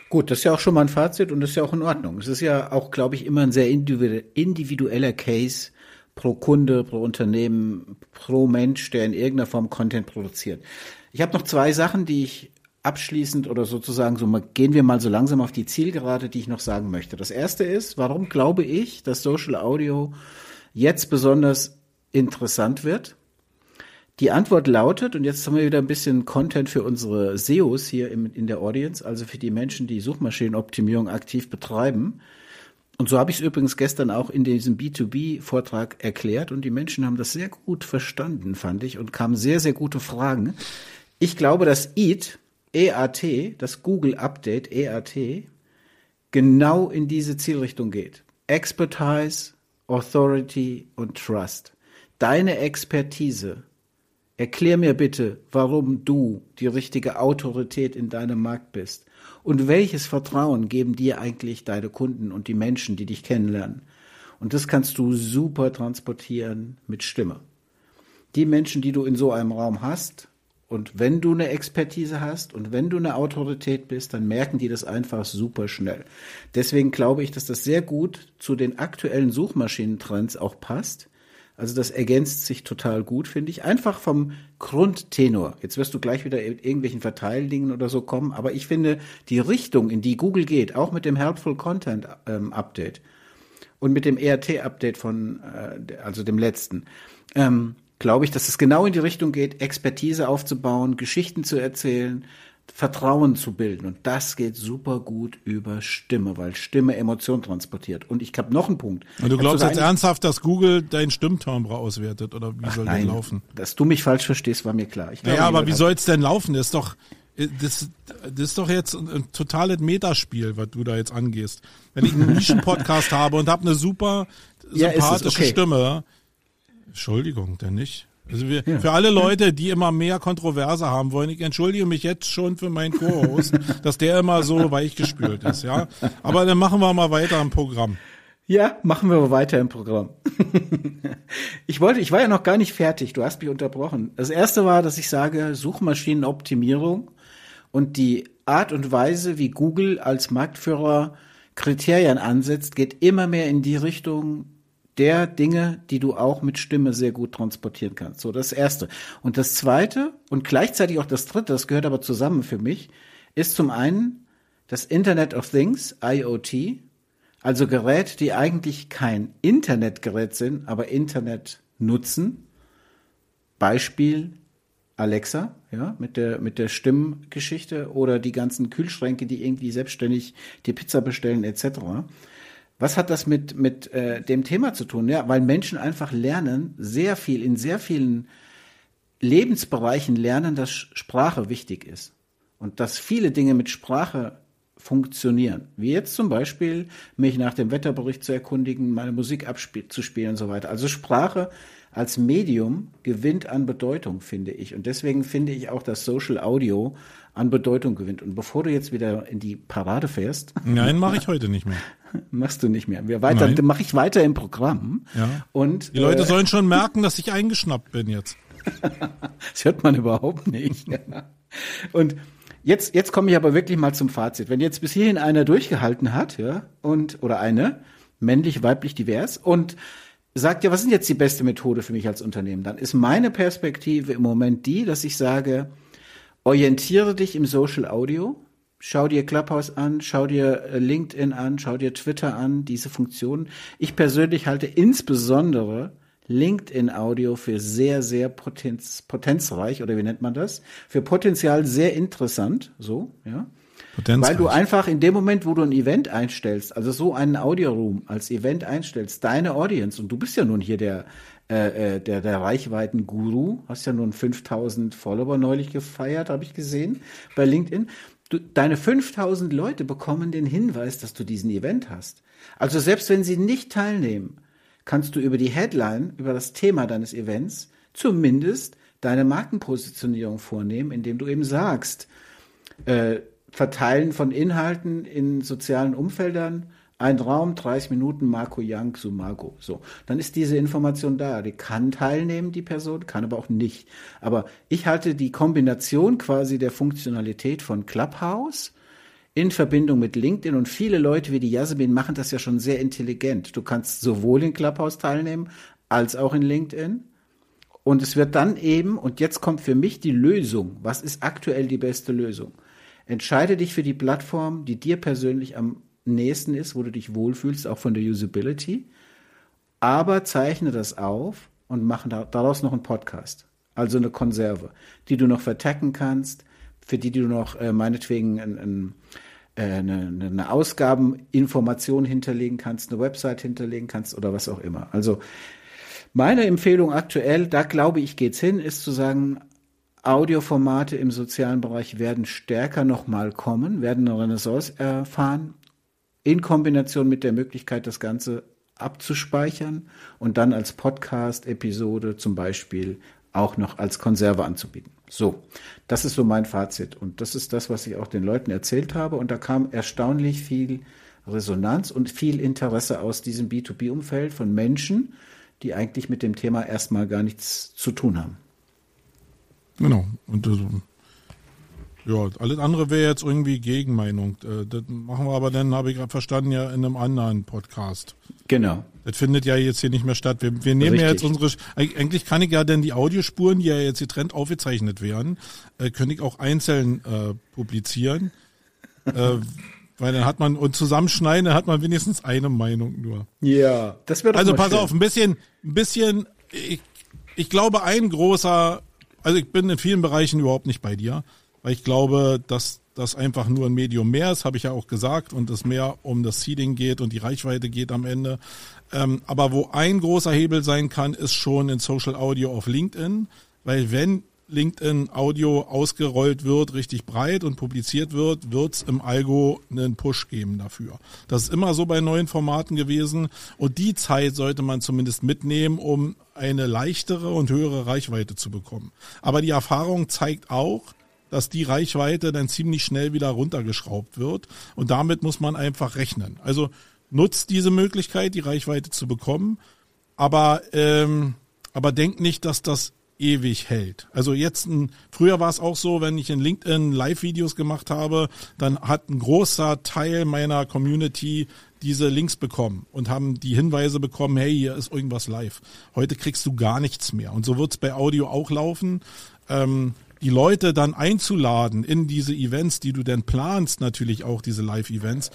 Gut, das ist ja auch schon mal ein Fazit und das ist ja auch in Ordnung. Es ist ja auch, glaube ich, immer ein sehr individueller Case pro Kunde, pro Unternehmen, pro Mensch, der in irgendeiner Form Content produziert. Ich habe noch zwei Sachen, die ich abschließend oder sozusagen so gehen wir mal so langsam auf die Zielgerade, die ich noch sagen möchte. Das erste ist, warum glaube ich, dass Social Audio jetzt besonders interessant wird? Die Antwort lautet, und jetzt haben wir wieder ein bisschen Content für unsere SEOs hier im, in der Audience, also für die Menschen, die Suchmaschinenoptimierung aktiv betreiben. Und so habe ich es übrigens gestern auch in diesem B2B-Vortrag erklärt und die Menschen haben das sehr gut verstanden, fand ich, und kamen sehr, sehr gute Fragen. Ich glaube, dass EAT, EAT, das Google Update EAT, genau in diese Zielrichtung geht. Expertise, Authority und Trust. Deine Expertise. Erklär mir bitte, warum du die richtige Autorität in deinem Markt bist. Und welches Vertrauen geben dir eigentlich deine Kunden und die Menschen, die dich kennenlernen? Und das kannst du super transportieren mit Stimme. Die Menschen, die du in so einem Raum hast, und wenn du eine Expertise hast und wenn du eine Autorität bist, dann merken die das einfach super schnell. Deswegen glaube ich, dass das sehr gut zu den aktuellen Suchmaschinentrends auch passt. Also das ergänzt sich total gut, finde ich. Einfach vom Grundtenor. Jetzt wirst du gleich wieder in irgendwelchen Verteildingen oder so kommen, aber ich finde die Richtung, in die Google geht, auch mit dem Helpful Content ähm, Update und mit dem ERT Update von, äh, also dem letzten, ähm, glaube ich, dass es genau in die Richtung geht, Expertise aufzubauen, Geschichten zu erzählen, Vertrauen zu bilden. Und das geht super gut über Stimme, weil Stimme Emotion transportiert. Und ich habe noch einen Punkt. Und du glaubst jetzt ernsthaft, dass Google dein Stimmtimbre auswertet? Oder wie Ach soll nein, das laufen? Dass du mich falsch verstehst, war mir klar. Ich glaube, ja, aber wie soll es denn laufen? Das ist doch, das, das ist doch jetzt ein, ein totales Metaspiel, was du da jetzt angehst. Wenn ich einen Nischen-Podcast habe und habe eine super sympathische ja, okay. Stimme, Entschuldigung, denn nicht. Also wir, ja. für alle Leute, die immer mehr Kontroverse haben wollen, ich entschuldige mich jetzt schon für meinen Co-Host, dass der immer so weichgespült ist, ja. Aber dann machen wir mal weiter im Programm. Ja, machen wir weiter im Programm. ich wollte, ich war ja noch gar nicht fertig. Du hast mich unterbrochen. Das erste war, dass ich sage, Suchmaschinenoptimierung und die Art und Weise, wie Google als Marktführer Kriterien ansetzt, geht immer mehr in die Richtung, der Dinge, die du auch mit Stimme sehr gut transportieren kannst. So, das erste. Und das zweite und gleichzeitig auch das dritte, das gehört aber zusammen für mich, ist zum einen das Internet of Things, IoT, also Geräte, die eigentlich kein Internetgerät sind, aber Internet nutzen. Beispiel Alexa, ja, mit der, mit der Stimmgeschichte oder die ganzen Kühlschränke, die irgendwie selbstständig die Pizza bestellen, etc. Was hat das mit, mit äh, dem Thema zu tun? Ja, weil Menschen einfach lernen, sehr viel, in sehr vielen Lebensbereichen lernen, dass Sprache wichtig ist. Und dass viele Dinge mit Sprache funktionieren. Wie jetzt zum Beispiel, mich nach dem Wetterbericht zu erkundigen, meine Musik abzuspielen und so weiter. Also Sprache als Medium gewinnt an Bedeutung, finde ich. Und deswegen finde ich auch, dass Social Audio an Bedeutung gewinnt. Und bevor du jetzt wieder in die Parade fährst. Nein, mache ich heute nicht mehr. Machst du nicht mehr. Wir weiter, mache ich weiter im Programm. Ja. Und die Leute äh, sollen schon merken, dass ich eingeschnappt bin jetzt. das hört man überhaupt nicht. und jetzt, jetzt komme ich aber wirklich mal zum Fazit. Wenn jetzt bis hierhin einer durchgehalten hat, ja, und oder eine männlich, weiblich, divers und sagt ja, was ist jetzt die beste Methode für mich als Unternehmen? Dann ist meine Perspektive im Moment die, dass ich sage, orientiere dich im Social Audio, Schau dir Clubhouse an, schau dir äh, LinkedIn an, schau dir Twitter an, diese Funktionen. Ich persönlich halte insbesondere LinkedIn Audio für sehr, sehr potenz, potenzreich, oder wie nennt man das? Für Potenzial sehr interessant, so, ja. Weil du einfach in dem Moment, wo du ein Event einstellst, also so einen Audio-Room als Event einstellst, deine Audience, und du bist ja nun hier der, äh, äh der, der Reichweiten-Guru, hast ja nun 5000 Follower neulich gefeiert, habe ich gesehen, bei LinkedIn. Du, deine 5000 Leute bekommen den Hinweis, dass du diesen Event hast. Also selbst wenn sie nicht teilnehmen, kannst du über die Headline, über das Thema deines Events zumindest deine Markenpositionierung vornehmen, indem du eben sagst, äh, Verteilen von Inhalten in sozialen Umfeldern, ein Raum, 30 Minuten, Marco Young, Sumago. So, dann ist diese Information da. Die kann teilnehmen, die Person, kann aber auch nicht. Aber ich halte die Kombination quasi der Funktionalität von Clubhouse in Verbindung mit LinkedIn und viele Leute wie die Jasmin machen das ja schon sehr intelligent. Du kannst sowohl in Clubhouse teilnehmen als auch in LinkedIn. Und es wird dann eben, und jetzt kommt für mich die Lösung. Was ist aktuell die beste Lösung? Entscheide dich für die Plattform, die dir persönlich am nächsten ist, wo du dich wohlfühlst, auch von der Usability. Aber zeichne das auf und mache daraus noch einen Podcast. Also eine Konserve, die du noch vertacken kannst, für die du noch äh, meinetwegen ein, ein, äh, eine, eine Ausgabeninformation hinterlegen kannst, eine Website hinterlegen kannst oder was auch immer. Also meine Empfehlung aktuell, da glaube ich, geht's hin, ist zu sagen, Audioformate im sozialen Bereich werden stärker nochmal kommen, werden eine Renaissance erfahren, in Kombination mit der Möglichkeit, das Ganze abzuspeichern und dann als Podcast-Episode zum Beispiel auch noch als Konserve anzubieten. So, das ist so mein Fazit und das ist das, was ich auch den Leuten erzählt habe und da kam erstaunlich viel Resonanz und viel Interesse aus diesem B2B-Umfeld von Menschen, die eigentlich mit dem Thema erstmal gar nichts zu tun haben. Genau. Und äh, ja, alles andere wäre jetzt irgendwie Gegenmeinung. Äh, das machen wir aber dann, habe ich gerade verstanden, ja in einem anderen Podcast. Genau. Das findet ja jetzt hier nicht mehr statt. Wir, wir nehmen Richtig. ja jetzt unsere, eigentlich kann ich ja denn die Audiospuren, die ja jetzt getrennt aufgezeichnet werden, äh, könnte ich auch einzeln äh, publizieren. äh, weil dann hat man, und zusammenschneiden, dann hat man wenigstens eine Meinung nur. Ja, das wird Also pass schön. auf, ein bisschen, ein bisschen, ich, ich glaube, ein großer, also ich bin in vielen Bereichen überhaupt nicht bei dir, weil ich glaube, dass das einfach nur ein Medium mehr ist, habe ich ja auch gesagt, und es mehr um das Seeding geht und die Reichweite geht am Ende. Ähm, aber wo ein großer Hebel sein kann, ist schon in Social Audio auf LinkedIn, weil wenn LinkedIn Audio ausgerollt wird, richtig breit und publiziert wird, wird es im Algo einen Push geben dafür. Das ist immer so bei neuen Formaten gewesen und die Zeit sollte man zumindest mitnehmen, um eine leichtere und höhere Reichweite zu bekommen. Aber die Erfahrung zeigt auch, dass die Reichweite dann ziemlich schnell wieder runtergeschraubt wird und damit muss man einfach rechnen. Also nutzt diese Möglichkeit, die Reichweite zu bekommen, aber ähm, aber denkt nicht, dass das ewig hält. Also jetzt, ein, früher war es auch so, wenn ich in LinkedIn Live-Videos gemacht habe, dann hat ein großer Teil meiner Community diese Links bekommen und haben die Hinweise bekommen, hey, hier ist irgendwas live. Heute kriegst du gar nichts mehr. Und so wird es bei Audio auch laufen. Ähm, die Leute dann einzuladen in diese Events, die du denn planst, natürlich auch diese Live-Events,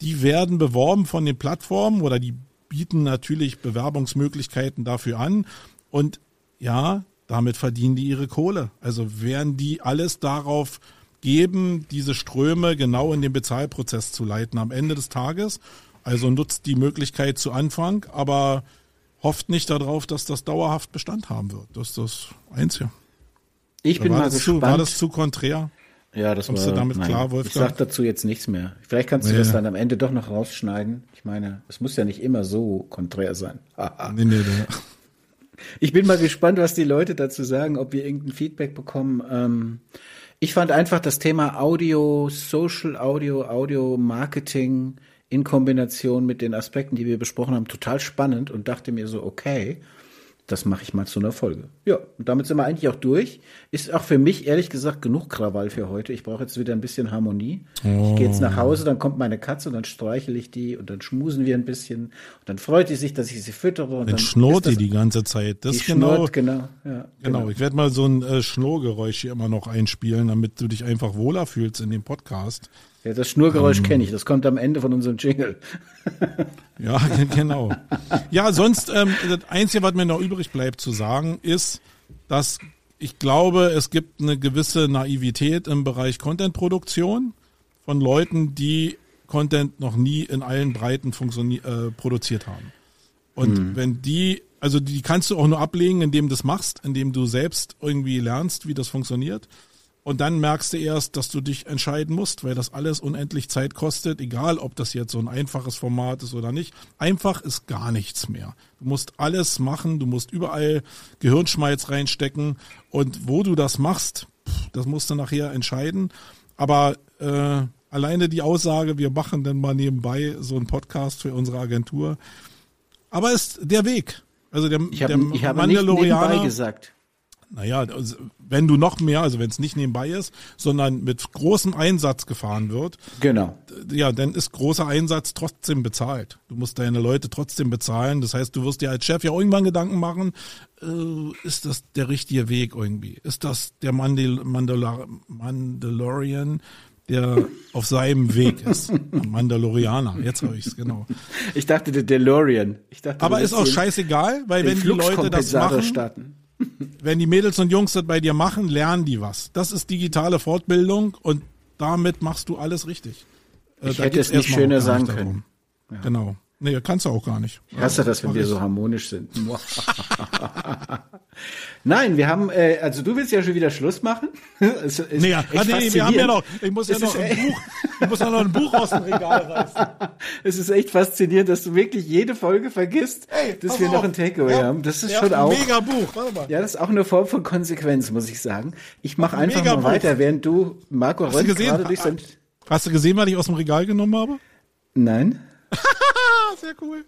die werden beworben von den Plattformen oder die bieten natürlich Bewerbungsmöglichkeiten dafür an. Und ja, damit verdienen die ihre Kohle. Also werden die alles darauf geben, diese Ströme genau in den Bezahlprozess zu leiten am Ende des Tages. Also nutzt die Möglichkeit zu Anfang, aber hofft nicht darauf, dass das dauerhaft Bestand haben wird. Das ist das Einzige. Ich bin mal gespannt. Zu, war das zu konträr? Ja, das Kommst war, du damit nein, klar, Wolfgang? Ich sag dazu jetzt nichts mehr. Vielleicht kannst du nee. das dann am Ende doch noch rausschneiden. Ich meine, es muss ja nicht immer so konträr sein. nee, nee, nee. Ich bin mal gespannt, was die Leute dazu sagen, ob wir irgendein Feedback bekommen. Ähm, ich fand einfach das Thema Audio, Social Audio, Audio Marketing in Kombination mit den Aspekten, die wir besprochen haben, total spannend und dachte mir so, okay, das mache ich mal zu einer Folge. Ja, und damit sind wir eigentlich auch durch. Ist auch für mich ehrlich gesagt genug Krawall für heute. Ich brauche jetzt wieder ein bisschen Harmonie. Oh. Ich gehe jetzt nach Hause, dann kommt meine Katze und dann streichel ich die und dann schmusen wir ein bisschen und dann freut die sich, dass ich sie füttere. Und dann, dann schnurrt die die ganze Zeit. Das ist genau, schnurrt, genau, ja, genau. genau. Ich werde mal so ein äh, Schnurrgeräusch hier immer noch einspielen, damit du dich einfach wohler fühlst in dem Podcast. Ja, das Schnurgeräusch ähm, kenne ich. Das kommt am Ende von unserem Jingle. ja, genau. Ja, sonst ähm, das Einzige, was mir noch übrig bleibt zu sagen, ist, dass ich glaube, es gibt eine gewisse Naivität im Bereich Contentproduktion von Leuten, die Content noch nie in allen Breiten äh, produziert haben. Und mhm. wenn die, also die kannst du auch nur ablegen, indem du das machst, indem du selbst irgendwie lernst, wie das funktioniert. Und dann merkst du erst, dass du dich entscheiden musst, weil das alles unendlich Zeit kostet, egal ob das jetzt so ein einfaches Format ist oder nicht. Einfach ist gar nichts mehr. Du musst alles machen, du musst überall Gehirnschmalz reinstecken und wo du das machst, das musst du nachher entscheiden. Aber äh, alleine die Aussage, wir machen dann mal nebenbei so einen Podcast für unsere Agentur. Aber ist der Weg. Also der, ich hab, der ich habe Mandalorianer. Nicht nebenbei gesagt. Naja, also wenn du noch mehr, also wenn es nicht nebenbei ist, sondern mit großem Einsatz gefahren wird, genau. Ja, dann ist großer Einsatz trotzdem bezahlt. Du musst deine Leute trotzdem bezahlen. Das heißt, du wirst dir als Chef ja irgendwann Gedanken machen, äh, ist das der richtige Weg irgendwie? Ist das der Mandal Mandalor Mandalorian? der auf seinem Weg ist. Mandalorianer, jetzt habe ich es, genau. Ich dachte der DeLorean. Ich dachte, Aber ist auch scheißegal, weil wenn die Leute das machen, starten. Wenn die Mädels und Jungs das bei dir machen, lernen die was. Das ist digitale Fortbildung und damit machst du alles richtig. Äh, ich hätte es nicht schöner sagen können. Ja. Genau. Nee, kannst du auch gar nicht. Ich hasse das, wenn wir so harmonisch sind. Nein, wir haben, äh, also du willst ja schon wieder Schluss machen. es, es nee, ja, ah, nee wir haben ja noch, ich muss ja noch ein Buch, ich muss ja noch ein Buch aus dem Regal reißen. es ist echt faszinierend, dass du wirklich jede Folge vergisst, hey, dass wir auf. noch ein Takeaway ja, haben. Das ist schon auch. Mega Buch, warte mal. Ja, das ist auch eine Form von Konsequenz, muss ich sagen. Ich mache einfach mal weiter, während du Marco Rönt gerade durch sein... Hast du gesehen, was ich aus dem Regal genommen habe? Nein. Sehr cool.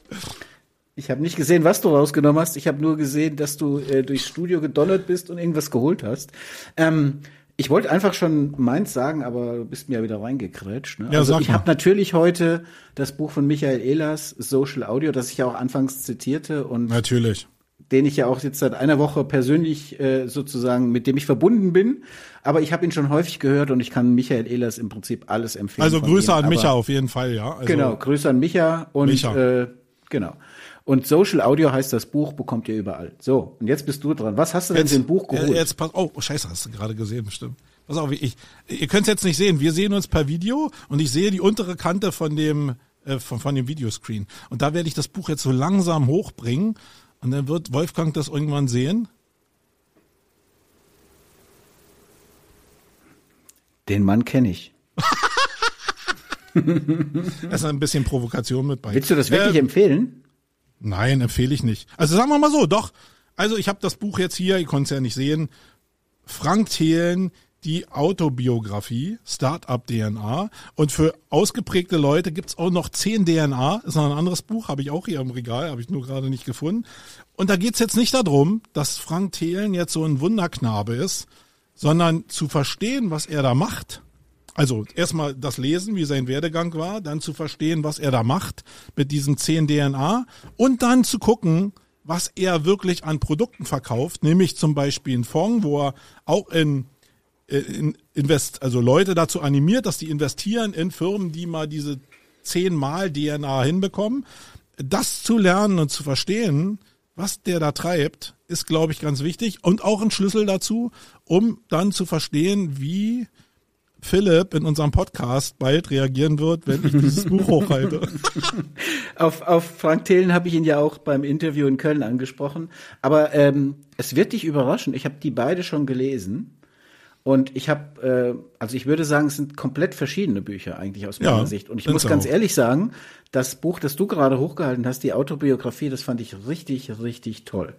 Ich habe nicht gesehen, was du rausgenommen hast. Ich habe nur gesehen, dass du äh, durchs Studio gedonnert bist und irgendwas geholt hast. Ähm, ich wollte einfach schon meins sagen, aber du bist mir ja wieder reingekrätscht. Ne? Ja, also ich habe natürlich heute das Buch von Michael Ehlers, Social Audio, das ich ja auch anfangs zitierte und natürlich den ich ja auch jetzt seit einer Woche persönlich äh, sozusagen, mit dem ich verbunden bin. Aber ich habe ihn schon häufig gehört und ich kann Michael Ehlers im Prinzip alles empfehlen. Also Grüße an Micha auf jeden Fall, ja. Also genau, Grüße an Micha und Micha. Äh, genau. Und Social Audio heißt das Buch, bekommt ihr überall. So, und jetzt bist du dran. Was hast du jetzt, denn für ein Buch geholt? Jetzt pass, oh, scheiße, hast du gerade gesehen, bestimmt. Pass auf, ich, ihr könnt es jetzt nicht sehen. Wir sehen uns per Video und ich sehe die untere Kante von dem, äh, von, von dem Videoscreen. Und da werde ich das Buch jetzt so langsam hochbringen und dann wird Wolfgang das irgendwann sehen. Den Mann kenne ich. da ist ein bisschen Provokation mit bei. Willst du das wirklich äh, empfehlen? Nein, empfehle ich nicht. Also sagen wir mal so, doch. Also ich habe das Buch jetzt hier, ihr konntet es ja nicht sehen. Frank Thelen, die Autobiografie, Startup DNA. Und für ausgeprägte Leute gibt's auch noch 10 DNA, ist noch ein anderes Buch, habe ich auch hier im Regal, habe ich nur gerade nicht gefunden. Und da geht's jetzt nicht darum, dass Frank Thelen jetzt so ein Wunderknabe ist, sondern zu verstehen, was er da macht. Also erstmal das Lesen, wie sein Werdegang war, dann zu verstehen, was er da macht mit diesen 10 DNA und dann zu gucken, was er wirklich an Produkten verkauft, nämlich zum Beispiel ein Fonds, wo er auch in, in invest, also Leute dazu animiert, dass die investieren in Firmen, die mal diese zehnmal DNA hinbekommen. Das zu lernen und zu verstehen, was der da treibt, ist, glaube ich, ganz wichtig und auch ein Schlüssel dazu, um dann zu verstehen, wie Philipp in unserem Podcast bald reagieren wird, wenn ich dieses Buch hochhalte. auf, auf Frank Thelen habe ich ihn ja auch beim Interview in Köln angesprochen. Aber ähm, es wird dich überraschen. Ich habe die beide schon gelesen. Und ich habe, äh, also ich würde sagen, es sind komplett verschiedene Bücher eigentlich aus meiner ja, Sicht. Und ich muss ganz auch. ehrlich sagen, das Buch, das du gerade hochgehalten hast, die Autobiografie, das fand ich richtig, richtig toll.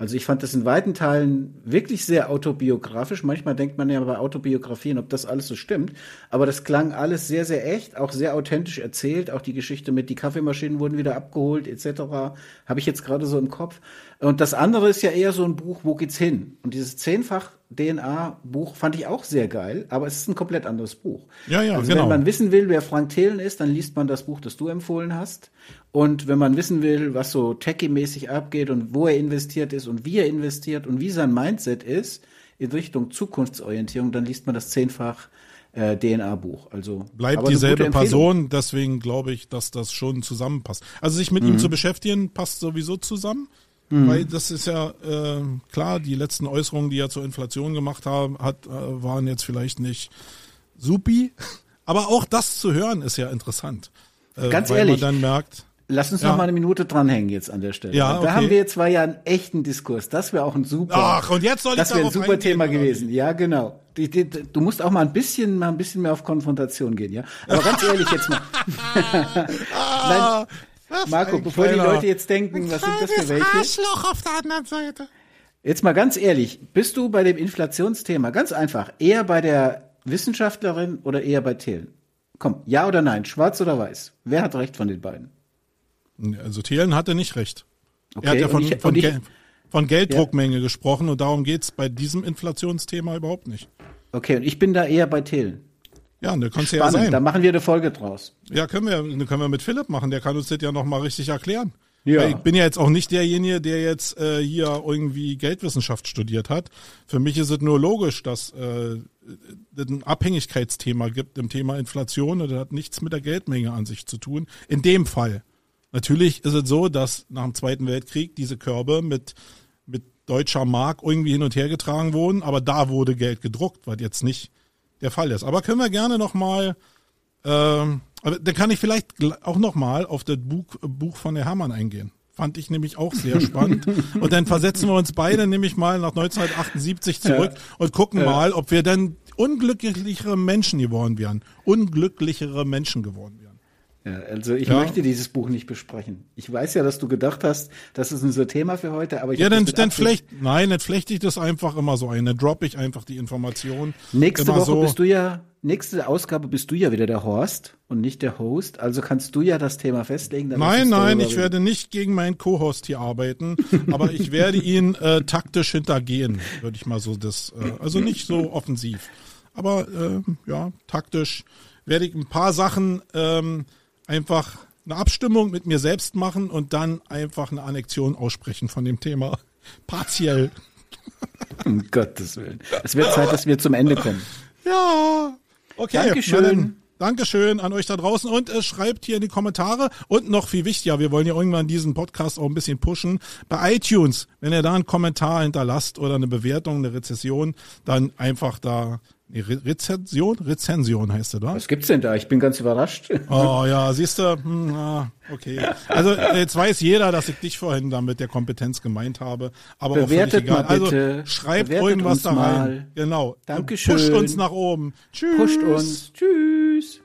Also ich fand das in weiten Teilen wirklich sehr autobiografisch. Manchmal denkt man ja bei Autobiografien, ob das alles so stimmt. Aber das klang alles sehr, sehr echt, auch sehr authentisch erzählt. Auch die Geschichte mit die Kaffeemaschinen wurden wieder abgeholt etc. Habe ich jetzt gerade so im Kopf. Und das andere ist ja eher so ein Buch, wo geht's hin? Und dieses zehnfach DNA-Buch fand ich auch sehr geil, aber es ist ein komplett anderes Buch. Ja, ja, also genau. Wenn man wissen will, wer Frank Thelen ist, dann liest man das Buch, das du empfohlen hast. Und wenn man wissen will, was so techie-mäßig abgeht und wo er investiert ist und wie er investiert und wie sein Mindset ist in Richtung Zukunftsorientierung, dann liest man das zehnfach äh, DNA-Buch. Also bleibt dieselbe Person, deswegen glaube ich, dass das schon zusammenpasst. Also sich mit mhm. ihm zu beschäftigen, passt sowieso zusammen. Mhm. Weil das ist ja äh, klar, die letzten Äußerungen, die er zur Inflation gemacht haben, hat, äh, waren jetzt vielleicht nicht supi. Aber auch das zu hören ist ja interessant. Äh, Ganz weil ehrlich. man dann merkt. Lass uns ja. noch mal eine Minute dranhängen jetzt an der Stelle. Ja, okay. Da haben wir jetzt zwar ja einen echten Diskurs. Das wäre auch ein super. Ach, und jetzt soll ich Das wäre ein super Thema gewesen. Ja, genau. Die, die, du musst auch mal ein bisschen, mal ein bisschen mehr auf Konfrontation gehen, ja. Aber ganz ehrlich jetzt mal. ah, Nein, Marco, bevor die Leute jetzt denken, was sind das für welche? Arschloch auf der anderen Seite. Jetzt mal ganz ehrlich, bist du bei dem Inflationsthema ganz einfach eher bei der Wissenschaftlerin oder eher bei Thelen? Komm, ja oder nein, schwarz oder weiß? Wer hat recht von den beiden? Also Thelen hatte nicht recht. Okay, er hat ja von, ich, von, ich, Gel von Gelddruckmenge ja. gesprochen und darum geht's bei diesem Inflationsthema überhaupt nicht. Okay, und ich bin da eher bei Thelen. Ja, da kannst du ja sein. Da machen wir eine Folge draus. Ja, können wir, können wir mit Philipp machen. Der kann uns das ja noch mal richtig erklären. Ja. Ich bin ja jetzt auch nicht derjenige, der jetzt äh, hier irgendwie Geldwissenschaft studiert hat. Für mich ist es nur logisch, dass äh, es ein Abhängigkeitsthema gibt im Thema Inflation und das hat nichts mit der Geldmenge an sich zu tun. In dem Fall. Natürlich ist es so, dass nach dem Zweiten Weltkrieg diese Körbe mit, mit deutscher Mark irgendwie hin und her getragen wurden, aber da wurde Geld gedruckt, was jetzt nicht der Fall ist. Aber können wir gerne nochmal, ähm, aber dann kann ich vielleicht auch nochmal auf das Buch, Buch von der Hermann eingehen. Fand ich nämlich auch sehr spannend. und dann versetzen wir uns beide nämlich mal nach 1978 zurück ja. und gucken ja. mal, ob wir dann unglücklichere Menschen geworden wären. Unglücklichere Menschen geworden wären. Ja, also ich ja. möchte dieses Buch nicht besprechen. Ich weiß ja, dass du gedacht hast, das ist unser Thema für heute, aber ich Ja, dann, dann flecht, nein, dann flechte ich das einfach immer so ein. Dann droppe ich einfach die Information. Nächste Woche so. bist du ja, nächste Ausgabe bist du ja wieder der Horst und nicht der Host. Also kannst du ja das Thema festlegen. Nein, nein, ich werde nicht gegen meinen Co-Host hier arbeiten, aber ich werde ihn äh, taktisch hintergehen, würde ich mal so das, äh, also nicht so offensiv, aber äh, ja, taktisch werde ich ein paar Sachen ähm, einfach eine Abstimmung mit mir selbst machen und dann einfach eine Annexion aussprechen von dem Thema. Partiell. Um Gottes Willen. Es wird Zeit, dass wir zum Ende kommen. Ja. Okay. Dankeschön. Dankeschön an euch da draußen und äh, schreibt hier in die Kommentare und noch viel wichtiger, wir wollen ja irgendwann diesen Podcast auch ein bisschen pushen. Bei iTunes, wenn ihr da einen Kommentar hinterlasst oder eine Bewertung, eine Rezession, dann einfach da Re Rezension? Rezension heißt er da. Was gibt's denn da? Ich bin ganz überrascht. Oh ja, siehst du, hm, ah, okay. Also jetzt weiß jeder, dass ich dich vorhin da mit der Kompetenz gemeint habe, aber Bewertet auch egal. Also schreibt Bewertet irgendwas da rein. Mal. Genau. Dankeschön. Pusht uns nach oben. Tschüss. Pusht uns. Tschüss.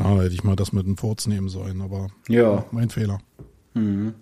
Schade, hätte ich mal das mit dem Furz nehmen sollen, aber ja. mein Fehler. Mhm.